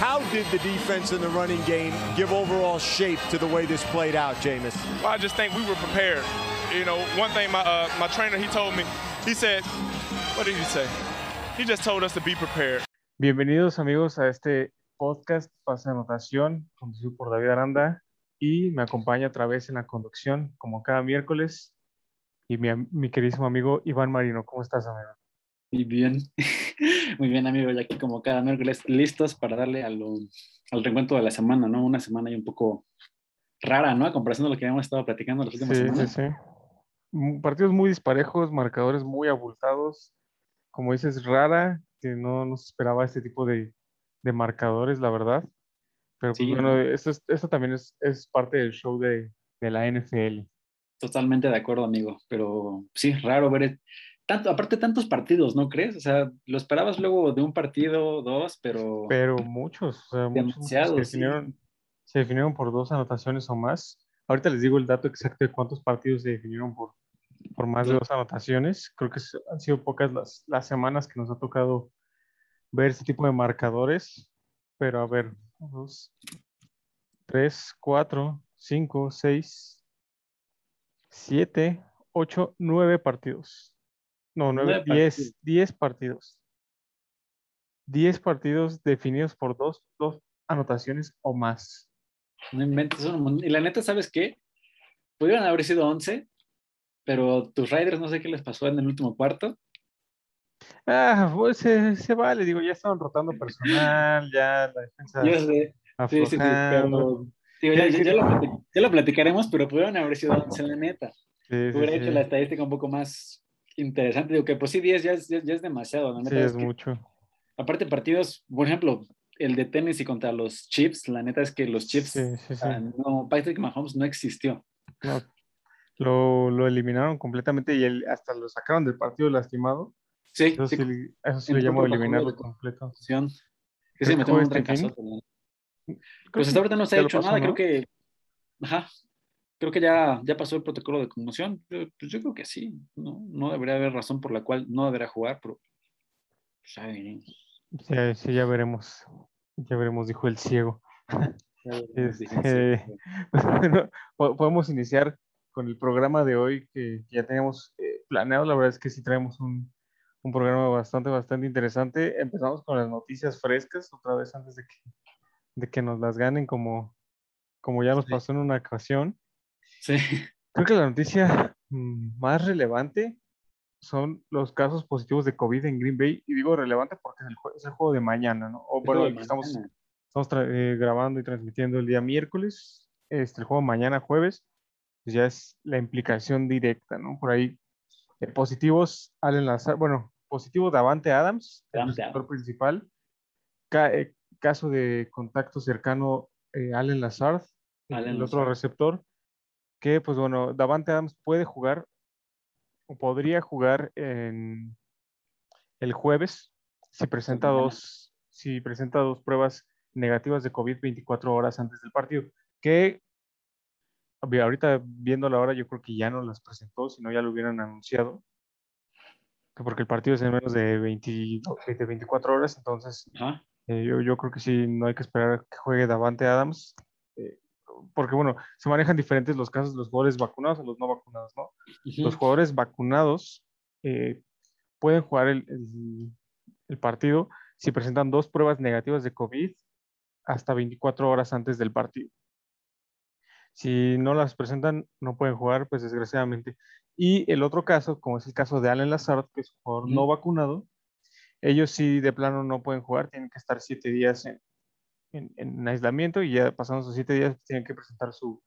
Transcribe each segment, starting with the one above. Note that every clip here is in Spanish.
How did the defense and the running game give overall shape to the way this played out, Jameis? Well, I just think we were prepared. You know, one thing my uh, my trainer he told me, he said, what did he say? He just told us to be prepared. Bienvenidos amigos a este podcast Pase Anotación, conducido por David Aranda y me acompaña otra vez en la conducción, como cada miércoles, y mi, mi queridísimo amigo Iván Marino. ¿Cómo estás, amigo? Muy bien, muy bien, amigo. Ya aquí como cada miércoles listos para darle al reencuentro de la semana, ¿no? Una semana y un poco rara, ¿no? A comparación de lo que habíamos estado platicando las últimas sí, semanas. Sí, sí. Partidos muy disparejos, marcadores muy abultados. Como dices, rara, que no nos esperaba este tipo de, de marcadores, la verdad. Pero pues, Sí. bueno, esto, es- esto también es, es parte del show de, de la NFL. Totalmente de acuerdo, amigo. Pero sí, raro ver tanto, aparte tantos partidos, ¿no crees? O sea, lo esperabas luego de un partido, dos, pero, Pero muchos, o sea, muchos, muchos Demasiados, se sí. definieron, se definieron por dos anotaciones o más. Ahorita les digo el dato exacto de cuántos partidos se definieron por, por más de dos anotaciones. Creo que han sido pocas las, las semanas que nos ha tocado ver este tipo de marcadores. Pero a ver, dos, tres, cuatro, cinco, seis, siete, ocho, nueve partidos. No, nueve, Nueve diez, partidos. diez partidos. Diez partidos definidos por dos, dos anotaciones o más. no inventes. Y la neta, ¿sabes qué? Pudieron haber sido 11, pero tus Raiders no sé qué les pasó en el último cuarto. Ah, pues se, se vale, digo, ya estaban rotando personal, ya la defensa Yo sé, sí, sí, sí, pero digo, ya, ya- ya lo platic- ya lo platicaremos, pero pudieron haber sido 11, la neta. Hubiera hecho la estadística un poco más interesante. Digo que pues sí, 10 ya es, ya, es demasiado. La Sí, es es que, mucho. aparte partidos, por ejemplo, el de Tennessee contra los Chiefs, la neta es que los Chiefs, Sí, sí, sí. ah, no, Patrick Mahomes no existió. No, lo, lo eliminaron completamente y él, hasta lo sacaron del partido lastimado. Sí, Eso sí, sí, eso sí lo protocolo eliminarlo completo. sí, me tomó un este Pues hasta ahorita no se ha hecho nada, ¿no? creo que, ajá, creo que ya, ya pasó el protocolo de conmoción. Yo- Pues yo creo que sí, no, no debería haber razón por la cual no debería jugar, pero pues, ya veremos. Sí, sí, ya veremos. Ya veremos, dijo el ciego. Veremos, Este. Bueno, podemos iniciar con el programa de hoy que ya teníamos eh, planeado. La verdad es que sí traemos un, un programa bastante, bastante interesante. Empezamos con las noticias frescas, otra vez antes de que, de que nos las ganen, como, como ya nos pasó en una ocasión. Sí, Creo que la noticia mm, más relevante son los casos positivos de COVID en Green Bay. Y digo relevante porque es el, jue- es el juego de mañana, ¿no? O bueno, el que estamos, eh, grabando y transmitiendo el día miércoles. Este, el juego mañana jueves, pues ya es la implicación directa, ¿no? Por ahí, eh, positivos, Allen Lazar, bueno, positivo Davante Adams, el Davante Adams. principal. Ca- eh, caso de contacto cercano, Allen Lazard, el- Allen el otro receptor, que pues bueno, Davante Adams puede jugar o podría jugar en el jueves si presenta dos, si presenta dos pruebas negativas de COVID 24 horas antes del partido, que ahorita viendo la hora yo creo que ya no las presentó, si no ya lo hubieran anunciado, que porque el partido es en menos de 22, de 24 horas, entonces eh, yo, yo creo que sí, no hay que esperar a que juegue Davante Adams, porque bueno, se manejan diferentes los casos de los jugadores vacunados o los no vacunados, ¿no? Los jugadores vacunados eh, pueden jugar el, el- el partido si presentan dos pruebas negativas de COVID hasta 24 horas antes del partido. Si no las presentan, no pueden jugar, pues desgraciadamente. Y el otro caso, como es el caso de Allen Lazard, que es un jugador no vacunado, ellos sí de plano no pueden jugar, tienen que estar siete días en, en- en aislamiento y ya pasando esos siete días tienen que presentar su,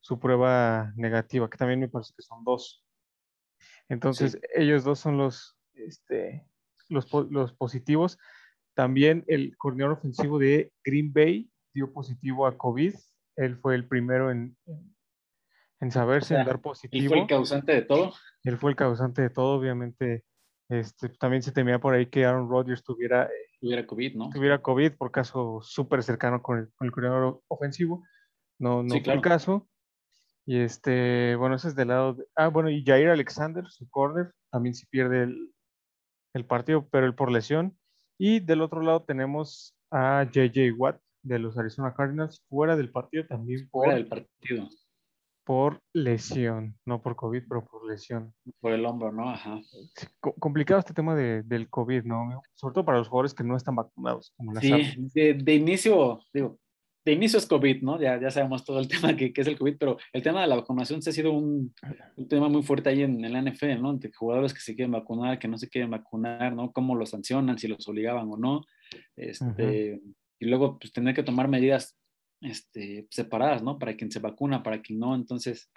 su prueba negativa, que también me parece que son dos. Entonces, Sí. ellos dos son los, este, los, los positivos. También el coordinador ofensivo de Green Bay dio positivo a COVID. Él fue el primero en, en, saberse, O sea, en dar positivo. fue el causante de todo. Él fue el causante de todo, obviamente. Este, también se temía por ahí que Aaron Rodgers tuviera, eh, Tuviera COVID, ¿no? tuviera COVID por caso súper cercano con el, con el coordinador ofensivo. No, no Sí, fue el caso. Y este, bueno, ese es del lado de, ah, bueno, y Jair Alexander, su corner, también se pierde el, el partido, pero él por lesión. Y del otro lado tenemos a JJ Watt de los Arizona Cardinals fuera del partido también por, Fuera del partido. Por lesión, no por COVID, pero por lesión. Por el hombro, ¿no? Ajá. Complicado este tema de- del COVID, ¿no? Sobre todo para los jugadores que no están vacunados, como Sí, de, de inicio, digo, de inicio es COVID, ¿no? Ya, ya sabemos todo el tema que, que es el COVID, pero el tema de la vacunación sí ha sido un, un tema muy fuerte ahí en, en la NFL, ¿no? Entre jugadores que se quieren vacunar, que no se quieren vacunar, ¿no? Cómo los sancionan, si los obligaban o no. Este, Y luego, pues, tener que tomar medidas este, separadas, ¿no? Para quien se vacuna, para quien no. Entonces,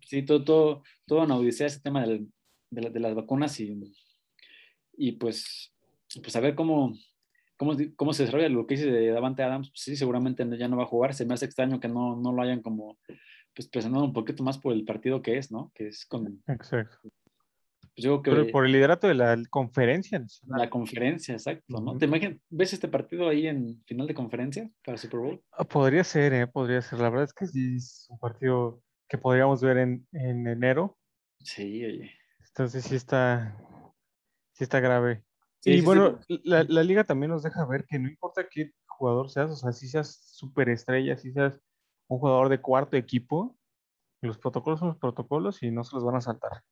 sí, todo, todo, todo una odisea ese tema del- de, la- de las vacunas y, y pues, pues a ver cómo, cómo, cómo se desarrolla lo que dice de Davante Adams. Pues sí, seguramente ya no va a jugar. Se me hace extraño que no, no lo hayan como pues presionado un poquito más por el partido que es, ¿no? Que es con, Exacto. Pues yo creo que Pero por el liderato de la conferencia nacional. la conferencia, exacto, ¿no? ¿Te imaginas, ves este partido ahí en final de conferencia para Super Bowl? Ah, Podría ser, ¿eh? Podría ser. La verdad es que sí es un partido que podríamos ver en, en enero. Sí, oye. Entonces sí está, sí está grave. Sí, y sí, bueno, la, la liga también nos deja ver que no importa qué jugador seas, o sea, si seas superestrella, si seas un jugador de cuarto equipo, los protocolos son los protocolos y no se los van a saltar.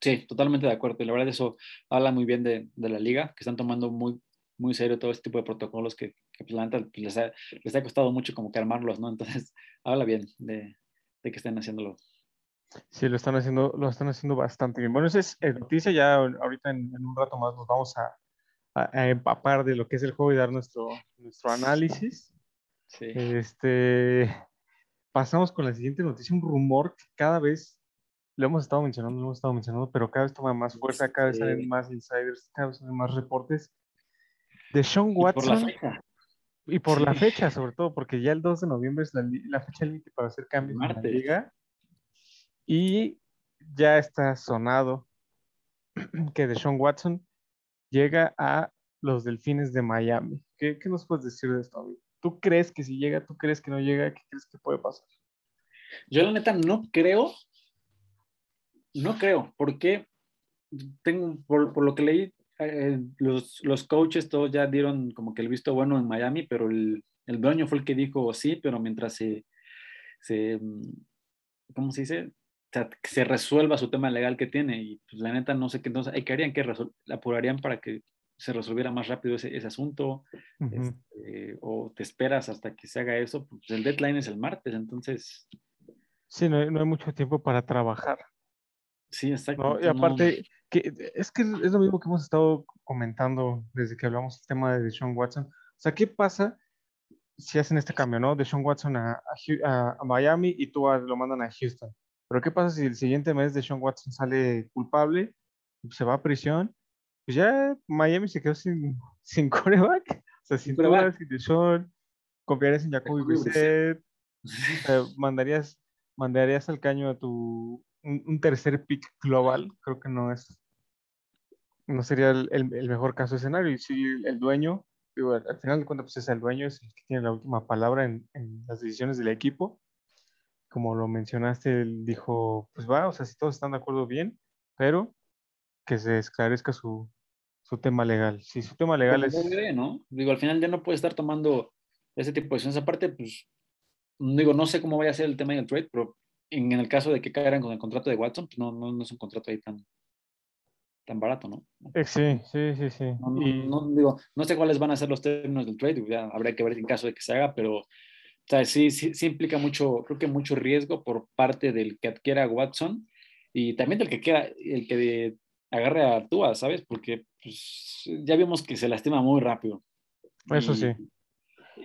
Sí, totalmente de acuerdo. Y la verdad eso habla muy bien de, de la liga, que están tomando muy, muy serio todo este tipo de protocolos que, que pues, la neta, pues, les, ha, les ha costado mucho como que armarlos, ¿no? Entonces, habla bien de, de que estén haciéndolo. Sí, lo están haciendo, lo están haciendo bastante bien. Bueno, esa es eh, noticia, ya ahorita en, en un rato más nos vamos a, a- a empapar de lo que es el juego y dar nuestro, nuestro análisis. Sí. Este, pasamos con la siguiente noticia, un rumor que cada vez lo hemos estado mencionando, lo hemos estado mencionando, pero cada vez toma más fuerza, cada vez salen más insiders, cada vez salen más reportes de Sean Y por la Watson fecha, y por la fecha, sobre todo, porque ya el 2 de noviembre es la, fecha límite para hacer cambios en la Martes. liga. Y ya está sonado que Deshaun Watson llega a los Delfines de Miami. ¿Qué, qué nos puedes decir de esto, amigo? ¿Tú crees que si llega, tú crees que no llega? ¿Qué crees que puede pasar? yo la neta no creo, no creo, porque tengo, por, por lo que leí, eh, los, los coaches todos ya dieron como que el visto bueno en Miami, pero el, el dueño fue el que dijo sí, pero mientras se, se mm, ¿cómo se dice? O sea, que se resuelva su tema legal que tiene y pues la neta no sé qué entonces, ¿qué harían? ¿Que apurarían para que se resolviera más rápido ese, ese asunto? Este, o te esperas hasta que se haga eso, pues el deadline es el martes, entonces Sí, no, hay- no hay mucho tiempo para trabajar. Sí, exacto. ¿no? Y no- aparte, que es que es lo mismo que hemos estado comentando desde que hablamos del tema de Deshaun Watson. O sea, ¿qué pasa si hacen este cambio, ¿no? Deshaun Watson a, a Miami y tú a- lo mandan a Houston. Pero ¿qué pasa si el siguiente mes Deshaun Watson sale culpable, se va a prisión? Pues ya Miami se quedó sin, sin coreback. O sea, sin. Tua, sin Deshaun, confiarías en Jacoby Jacoby Brissett, eh, mandarías, mandarías al caño a tu un, un tercer pick global, creo que no es, no sería el, el- el mejor caso de escenario. Y si el, el dueño, digo, al, al final de cuentas, pues es el dueño, es el que tiene la última palabra en, en las decisiones del equipo. Como lo mencionaste, él dijo, pues va, o sea, si todos están de acuerdo, bien, pero que se esclarezca su, su tema legal. Si su tema legal como es... ¿no? Digo, al final ya no puede estar tomando ese tipo de decisiones. Aparte, pues, digo, no sé cómo vaya a ser el tema del trade, pero en, el caso de que caigan con el contrato de Watson, pues no, no, no es un contrato ahí tan, tan barato, ¿no? eh, sí, sí, sí, sí. No, no, Y- no, digo, no sé cuáles van a ser los términos del trade, ya habrá que ver en caso de que se haga, pero o sea, sí, sí, sí implica mucho, creo que mucho riesgo por parte del que adquiera a Watson y también del que quiera, el que de- agarre a Tua, ¿sabes? Porque pues, ya vimos que se lastima muy rápido. Eso Y- sí.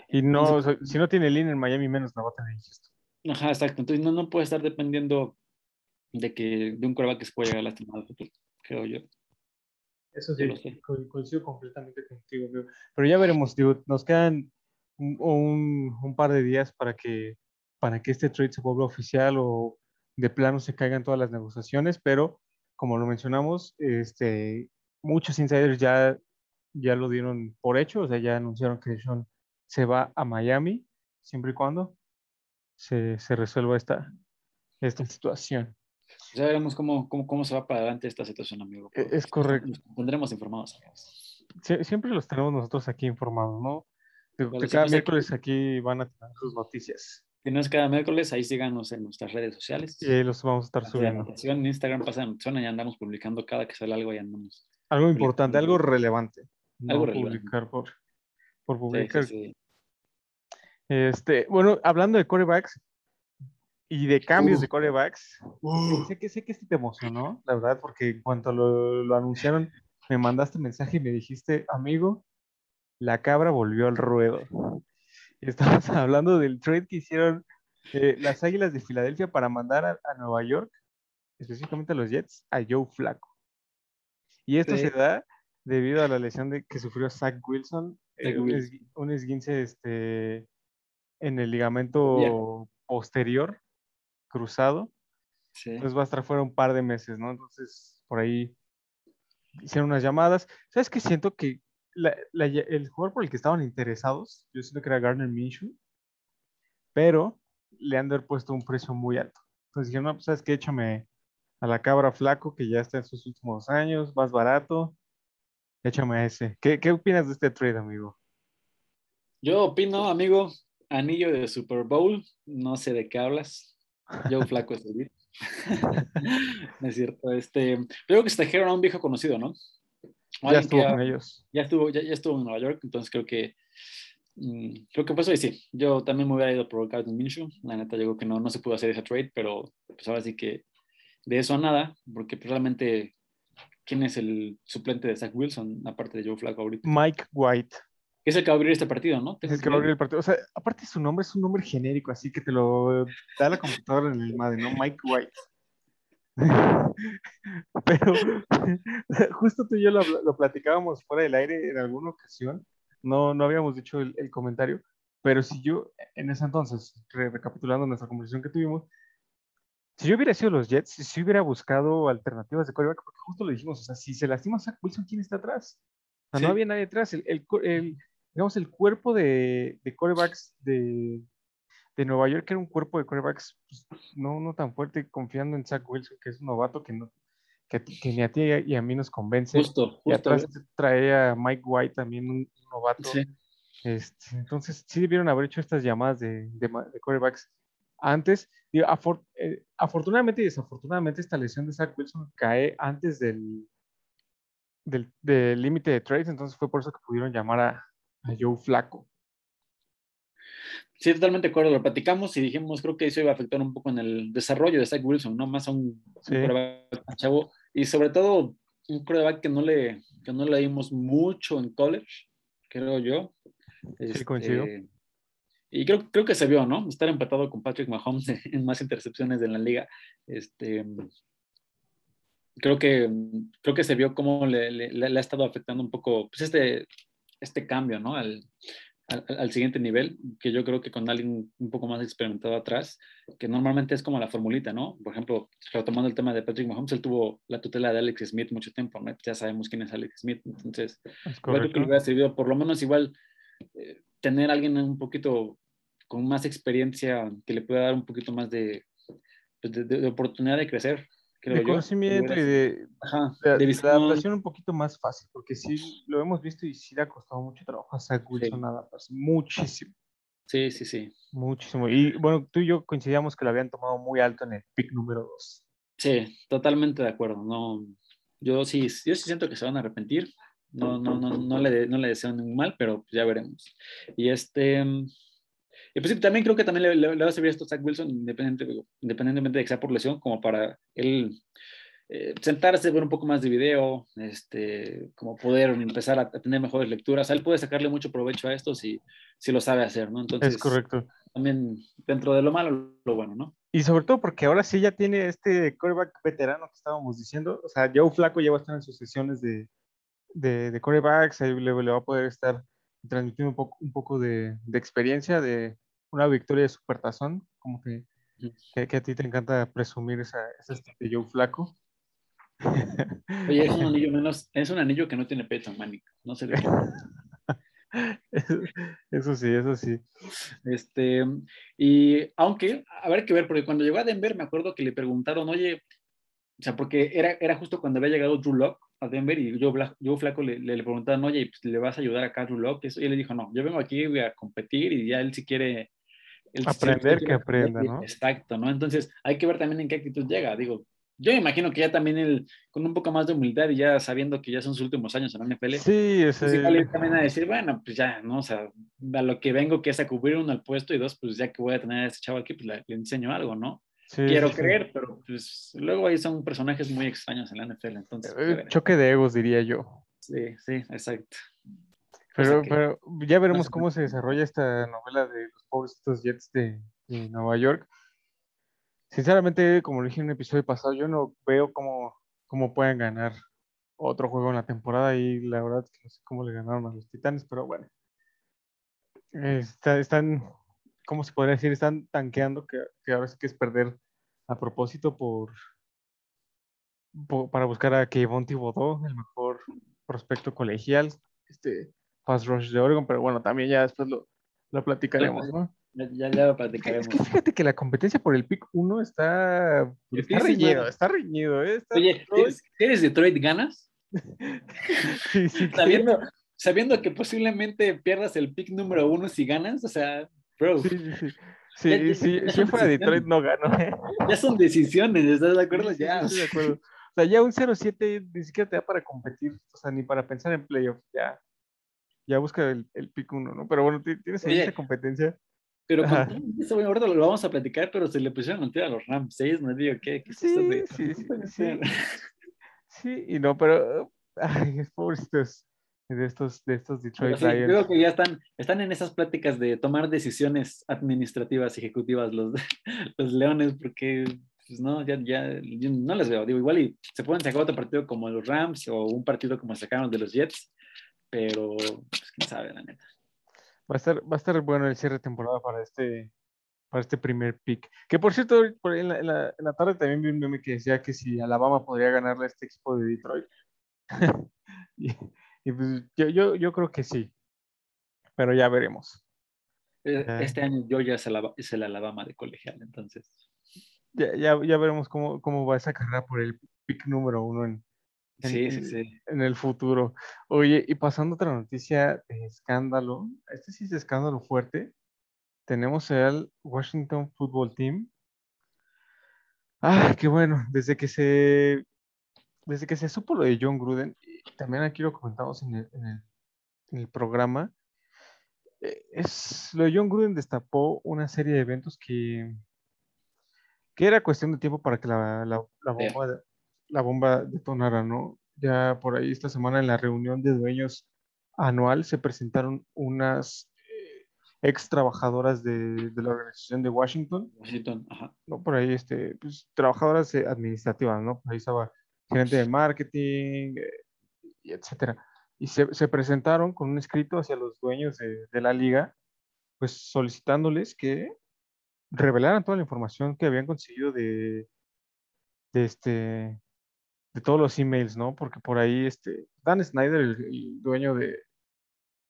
Y no, Entonces- si no tiene línea en Miami, menos la va a tener. Ajá, exacto. Entonces no, no puede estar dependiendo de que de un quarterback que se pueda llegar a futuro, creo yo. Eso Yo lo sé. co- coincido completamente contigo, amigo. Pero ya veremos, digo, nos quedan un, un- un par de días para que, para que este trade se vuelva oficial o de plano se caigan todas las negociaciones, pero como lo mencionamos, este, muchos insiders ya, ya lo dieron por hecho, o sea, ya anunciaron que Sean se va a Miami, siempre y cuando se, se resuelva esta, esta situación. Ya veremos cómo, cómo, cómo se va para adelante esta situación, amigo. E- es correcto. Nos tendremos informados, amigos. Sie- siempre los tenemos nosotros aquí informados, ¿no? De, de sí, cada pues, miércoles aquí van a tener sus noticias. Si no es cada miércoles, ahí síganos en nuestras redes sociales. Y ahí los vamos a estar subiendo. En Instagram pasan, suena y andamos publicando cada que sale algo y andamos. Algo importante, algo relevante. No Algo relevante. publicar por, por Sí, publicar. sí, sí. Este, bueno, hablando de corebacks y de cambios Uh. de corebacks, sé que sé que este te emocionó, la verdad, porque en cuanto lo, lo anunciaron, me mandaste mensaje y me dijiste, amigo, la cabra volvió al ruedo. Estamos hablando del trade que hicieron eh, las Águilas de Filadelfia para mandar a, a Nueva York, específicamente a los Jets, a Joe Flacco. Y esto Sí. se da debido a la lesión de, que sufrió Zach Wilson, eh, un, un esguince este, en el ligamento posterior cruzado. Sí. Entonces va a estar fuera un par de meses, ¿no? Entonces, por ahí hicieron unas llamadas. ¿Sabes qué? Siento que la- la- el jugador por el que estaban interesados, yo siento que era Garner Minshew, pero le han de haber puesto un precio muy alto. Entonces dijeron, no, pues sabes qué, échame a la cabra flaco que ya está en sus últimos años, más barato, échame a ese. ¿Qué, qué opinas de este trade, amigo? Yo opino, amigo, anillo de Super Bowl, no sé de qué hablas. Yo flaco es el es cierto. Este, creo que se trajeron a un viejo conocido, ¿no? Ya estuvo con ellos. ya estuvo, ya, ya estuvo en Nueva York, entonces creo que mm, creo que eso y sí. Yo también me hubiera ido por Gardner Minshew. La neta, yo creo que no, no se pudo hacer ese trade, pero pues ahora sí que de eso a nada, porque pues, realmente ¿quién es el suplente de Zach Wilson, aparte de Joe Flacco ahorita? Mike White. Que es el que va a abrir este partido, ¿no? Es el que va a abrir el partido. O sea, aparte su nombre es un nombre genérico, así que te lo da la computadora en el Madden, ¿no? Mike White. Pero justo tú y yo lo, lo platicábamos fuera del aire en alguna ocasión. No, no habíamos dicho el, el comentario, pero si yo, en ese entonces, re- recapitulando nuestra conversación que tuvimos, si yo hubiera sido los Jets, si si hubiera buscado alternativas de quarterback, porque justo lo dijimos, o sea, si se lastima Zach Wilson, ¿quién está atrás? O sea, Sí. no había nadie atrás. El, el, co- el- digamos, el cuerpo de, de quarterbacks de, de Nueva York era un cuerpo de quarterbacks pues, no, no tan fuerte, confiando en Zach Wilson, que es un novato que, no, que, ni a ti y a mí nos convence. Justo, y justo. atrás trae a Mike White, también un, un novato. Sí. Este, entonces, sí debieron haber hecho estas llamadas de, de, de quarterbacks antes. Digo, afor- eh, afortunadamente y desafortunadamente, esta lesión de Zach Wilson cae antes del del del límite de trades, entonces fue por eso que pudieron llamar a, a Joe Flaco. Sí, totalmente de acuerdo. Lo platicamos y dijimos, creo que eso iba a afectar un poco en el desarrollo de Zach Wilson, ¿no? Más a un, Sí. más chavo. Y sobre todo, un quarterback que no le, que no le dimos mucho en college, creo yo. Sí, coincido. Este, Y creo, creo que se vio, ¿no? Estar empatado con Patrick Mahomes en más intercepciones de la liga. Este, creo que, creo que se vio cómo le- le ha estado afectando un poco pues este, este cambio, ¿no? Al, al, al siguiente nivel, que yo creo que con alguien un poco más experimentado atrás, que normalmente es como la formulita, ¿no? Por ejemplo, retomando el tema de Patrick Mahomes, él tuvo la tutela de Alex Smith mucho tiempo, ¿no? Ya sabemos quién es Alex Smith, entonces creo que le hubiera servido por lo menos igual eh, tener a alguien un poquito con más experiencia que le pueda dar un poquito más de, pues, de, de- de oportunidad de crecer, creo De yo. conocimiento y de, Ajá, de- de de adaptación un poquito más fácil, porque sí lo hemos visto y sí le ha costado mucho trabajo a Zach Wilson adaptarse, muchísimo, Sí, sí, sí. muchísimo. Y bueno, tú y yo coincidíamos que lo habían tomado muy alto en el pick número 2. Sí, totalmente de acuerdo. No, yo sí, yo sí siento que se van a arrepentir. No, no, no, no le, no le deseo ningún mal, pero pues ya veremos. Y este, y pues sí, también creo que también le, le- le va a servir esto a Zach Wilson, independiente- independientemente de que sea por lesión, como para él eh, sentarse, ver un poco más de video, este, como poder empezar a, tener mejores lecturas. él puede sacarle mucho provecho a esto si, si lo sabe hacer, ¿no? Entonces, Es correcto. también dentro de lo malo, lo bueno, ¿no? Y sobre todo porque ahora sí ya tiene este quarterback veterano que estábamos diciendo. O sea, Joe Flaco ya va a estar en sus sesiones de, de, de quarterbacks, ahí le, le va a poder estar transmitiendo un poco, un poco de, de experiencia, de una victoria de supertazón, como que, que, que a ti te encanta presumir esa, esa estilo de Joe Flaco. Oye, es un anillo menos, es un anillo que no tiene Peyton Manning, no de qué. Eso sí, eso sí. Este, y aunque, habrá que ver, porque cuando llegó a Denver me acuerdo que le preguntaron, oye, o sea, porque era, era justo cuando había llegado Drew Lock a Denver y yo, yo Flaco le, le, preguntaban, oye, pues, ¿le vas a ayudar a Carlos Locke? Y él le dijo, no, yo vengo aquí voy a competir y ya él si quiere... Aprender que aprenda, ¿no? Exacto, ¿no? Entonces hay que ver también en qué actitud llega. Digo, yo imagino que ya también él, con un poco más de humildad y ya sabiendo que ya son sus últimos años en la NFL, sí, ese... pues también a decir, bueno, pues ya, ¿no? O sea, a lo que vengo que es a cubrir uno al puesto y dos, pues ya que voy a tener a ese chavo aquí, pues le, enseño algo, ¿no? Quiero creer, pero pues luego ahí son personajes muy extraños en la NFL, entonces. Pues, choque de egos, diría yo. Sí, sí, exacto. Pero, pero ya veremos cómo se desarrolla esta novela de los pobrecitos Jets de, de, Nueva York. Sinceramente, como lo dije en un episodio pasado, yo no veo cómo, cómo pueden ganar otro juego en la temporada y la verdad es que no sé cómo le ganaron a los Titanes, pero bueno. Está, están ¿cómo se podría decir? Están tanqueando que, que ahora sí que es perder a propósito por, para buscar a Kevon Thibodeau, el mejor prospecto colegial, este pass rush de Oregon, pero bueno, también ya después lo, lo platicaremos, ¿no? Ya, ya, lo platicaremos. Es que fíjate que la competencia por el pick 1 está, está reñido, está reñido. ¿eh? Oye, ¿eres, Detroit ganas? sí, sí. Sabiendo, sabiendo que posiblemente pierdas el pick número 1 si ganas, o sea, Sí, sí, sí. Sí, sí, si fuera Detroit no gano. ¿eh? Ya son decisiones, ¿estás de acuerdo? Ya. de acuerdo. O sea, ya un 0-7 ni siquiera te da para competir, o sea, ni para pensar en playoffs, ya. Ya busca el, el pick 1, ¿no? Pero bueno, tienes esa competencia. Pero eso, bueno, ahorita lo vamos a platicar, pero se le pusieron a los Rams 6, no digo, ¿qué? ¿Qué sí, de... sí, sí, sí, sí, y no, pero, ay, pobrecitos de estos, de estos Detroit sí, Creo que ya están, están en esas pláticas de tomar decisiones administrativas, ejecutivas los, los Leones, porque pues no, ya, ya no les veo. Digo, igual y se pueden sacar otro partido como los Rams o un partido como sacaron de los Jets, pero pues, quién sabe, la neta. Va a estar, va a estar bueno el cierre de temporada para este, para este primer pick. Que por cierto, en, la, en, la, en la tarde también vi un meme que decía que si Alabama podría ganarle a este equipo de Detroit. y, y pues yo, yo, yo creo que sí, pero ya veremos. Eh, este año yo ya es el, es el Alabama de colegial, entonces. Ya, ya, ya veremos cómo, cómo, va esa carrera por el pick número uno en, en, sí, sí, sí. en, el futuro. Oye, y pasando otra noticia de escándalo, este sí es escándalo fuerte. Tenemos el Washington Football Team. Ah, qué bueno, desde que se desde que se supo lo de John Gruden, también aquí lo comentamos en el, en el, programa, eh, es, lo de John Gruden destapó una serie de eventos que, que era cuestión de tiempo para que la, la, bomba, la bomba detonara, ¿no? Ya por ahí esta semana en la reunión de dueños anual se presentaron unas eh, ex trabajadoras de, de, la organización de Washington. Washington, ajá. ¿no? Por ahí, este, pues, trabajadoras eh, administrativas, ¿no? Por ahí estaba gerente de marketing, y etcétera. Y se, se, presentaron con un escrito hacia los dueños de, de, la liga, pues solicitándoles que revelaran toda la información que habían conseguido de, de este de todos los emails, ¿no? Porque por ahí este Dan Snyder, el, el dueño de,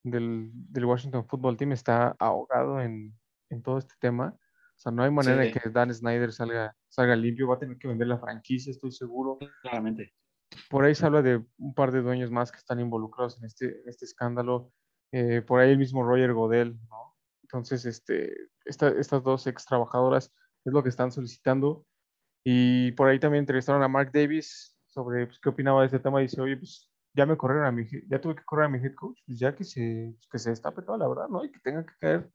del, del, Washington Football Team, está ahogado en, en, todo este tema. O sea, no hay manera sí. de que Dan Snyder salga, salga limpio, va a tener que vender la franquicia, estoy seguro. Claramente por ahí se habla de un par de dueños más que están involucrados en este, en este escándalo. Eh, por ahí el mismo Roger Godel, ¿no? Entonces, este, esta, estas dos ex trabajadoras es lo que están solicitando. Y por ahí también entrevistaron a Mark Davis sobre pues, qué opinaba de este tema. Y dice, oye, pues ya me corrieron a mi, ya tuve que correr a mi head coach, pues ya que se, que se destape toda la verdad, ¿no? Y que tengan que caer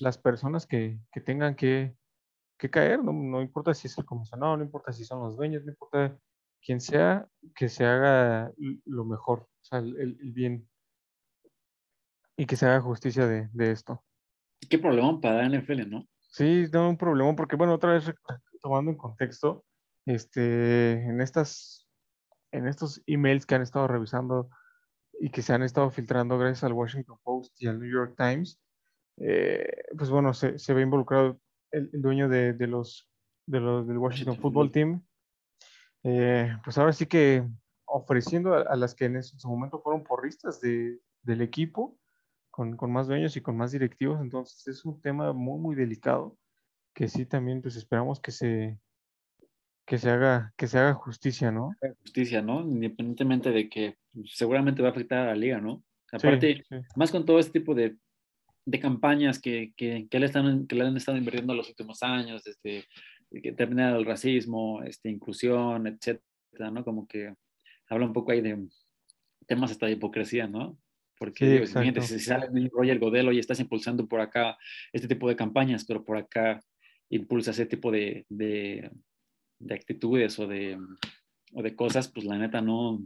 las personas que, que tengan que, que caer, no, no importa si es el comisionado, no importa si son los dueños, no importa quien sea, que se haga lo mejor, o sea, el, el bien, y que se haga justicia de, de, esto. Qué problema para la NFL, ¿no? Sí, no un problema, porque bueno, otra vez tomando en contexto, este, en estas, en estos emails que han estado revisando y que se han estado filtrando gracias al Washington Post y al New York Times, eh, pues bueno, se, se, ve involucrado el, el dueño de, de, los, de los del Washington Football Team, eh, pues ahora sí que ofreciendo a, a, las que en su momento fueron porristas de, del equipo, con, con, más dueños y con más directivos, entonces es un tema muy, muy delicado, que sí también pues esperamos que se, que se haga, que se haga justicia, ¿no? Justicia, ¿no? Independientemente de que seguramente va a afectar a la liga, ¿no? Aparte, más con todo este tipo de, de campañas que, que, que, le están, que le han estado invirtiendo los últimos años, desde que termina el racismo, este, inclusión, etcétera, ¿no? Como que habla un poco ahí de temas hasta de hipocresía, ¿no? Porque sí, si sale Roger Godelo y estás impulsando por acá este tipo de campañas, pero por acá impulsa ese tipo de, de, de actitudes o de, o de cosas, pues la neta no,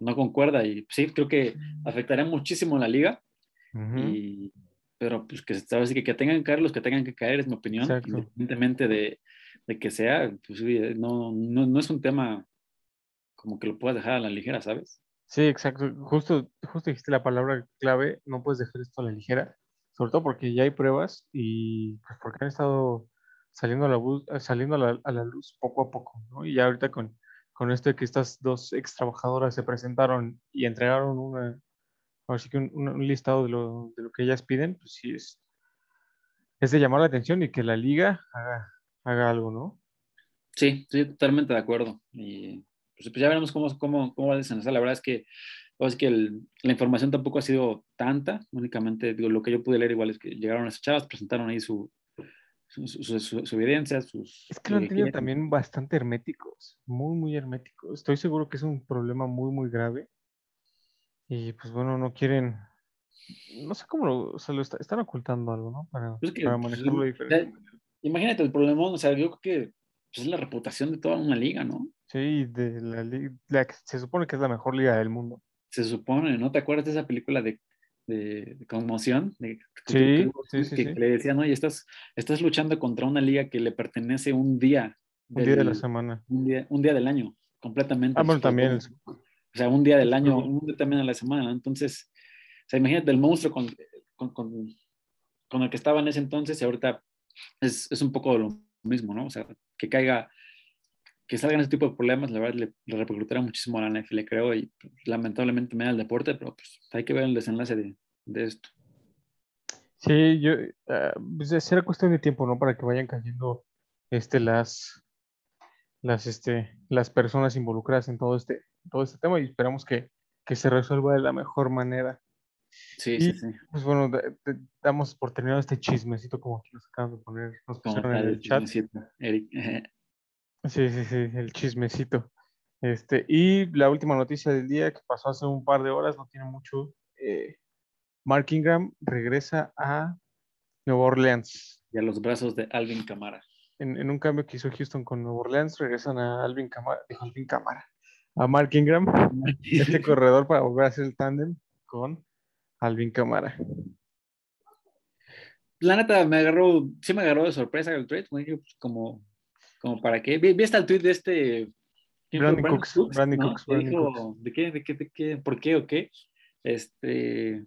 no concuerda. Y sí, creo que afectaría muchísimo la liga. y, pero pues que, ¿sabes? que, que tengan que caer los que tengan que caer, es mi opinión, independientemente de, de, que sea, pues no, no, no es un tema como que lo puedas dejar a la ligera, ¿sabes? Sí, exacto. Justo, justo dijiste la palabra clave, no puedes dejar esto a la ligera, sobre todo porque ya hay pruebas y pues porque han estado saliendo a la, luz, saliendo a la, a la luz poco a poco, ¿no? Y ya ahorita con, con esto de que estas dos ex trabajadoras se presentaron y entregaron una, así que un, listado de lo, de lo, que ellas piden, pues sí es, es de llamar la atención y que la liga haga, haga algo, ¿no? Sí, estoy totalmente de acuerdo. Y pues, pues, ya veremos cómo, cómo, cómo va a desenlazar. La verdad es que, es que la información tampoco ha sido tanta, únicamente digo, lo que yo pude leer igual es que llegaron esas chavas, presentaron ahí su, su, evidencia, sus... Es que lo han tenido también bastante herméticos, muy, muy herméticos. Estoy seguro que es un problema muy, muy grave. Y pues bueno, no quieren, no sé cómo lo, o sea, lo están ocultando algo, ¿no? Para, para pues, manejarlo diferente. Imagínate el problema, o sea, yo creo que pues, es la reputación de toda una liga, ¿no? Sí, de la liga, se supone que es la mejor liga del mundo. Se supone, ¿no? ¿Te acuerdas de esa película de, de, conmoción? De, sí, sí, sí, que, le decían, oye, estás, estás luchando contra una liga que le pertenece un día. un día de la semana. Un día, un día del año, completamente. Ah, bueno, también. O sea, un día del año, un día también de la semana. Entonces, o sea, imagínate el monstruo con, con, con, con el que estaba en ese entonces y ahorita es, es un poco lo mismo, ¿no? O sea, que caiga que salgan ese tipo de problemas, la verdad, le, le muchísimo a la NFL, creo, y lamentablemente me da el deporte, pero pues hay que ver el desenlace de, de esto. Sí, yo, uh, pues será cuestión de tiempo, ¿no? Para que vayan cayendo este, las, las, este, las personas involucradas en todo este, todo este tema y esperamos que, que se resuelva de la mejor manera. Sí, sí, sí. Pues bueno, damos por terminado este chismecito como aquí nos acaban de poner, nos pusieron en el chat. Eric. Sí, sí, sí, el chismecito. Este, y la última noticia del día que pasó hace un par de horas, no tiene mucho. Eh, Mark Ingram regresa a Nueva Orleans. Y a los brazos de Alvin Camara. En, un cambio que hizo Houston con Nueva Orleans, regresan a Alvin Camara, Alvin Camara, a Mark Ingram, este corredor para volver a hacer el tándem con Alvin Camara. La neta me agarró, sí me agarró de sorpresa el trade, como como para qué. Vi, hasta el tweet de este. Brandon Cooks. Cooks, ¿De qué? ¿De qué? ¿De qué? ¿Por qué o qué? Este.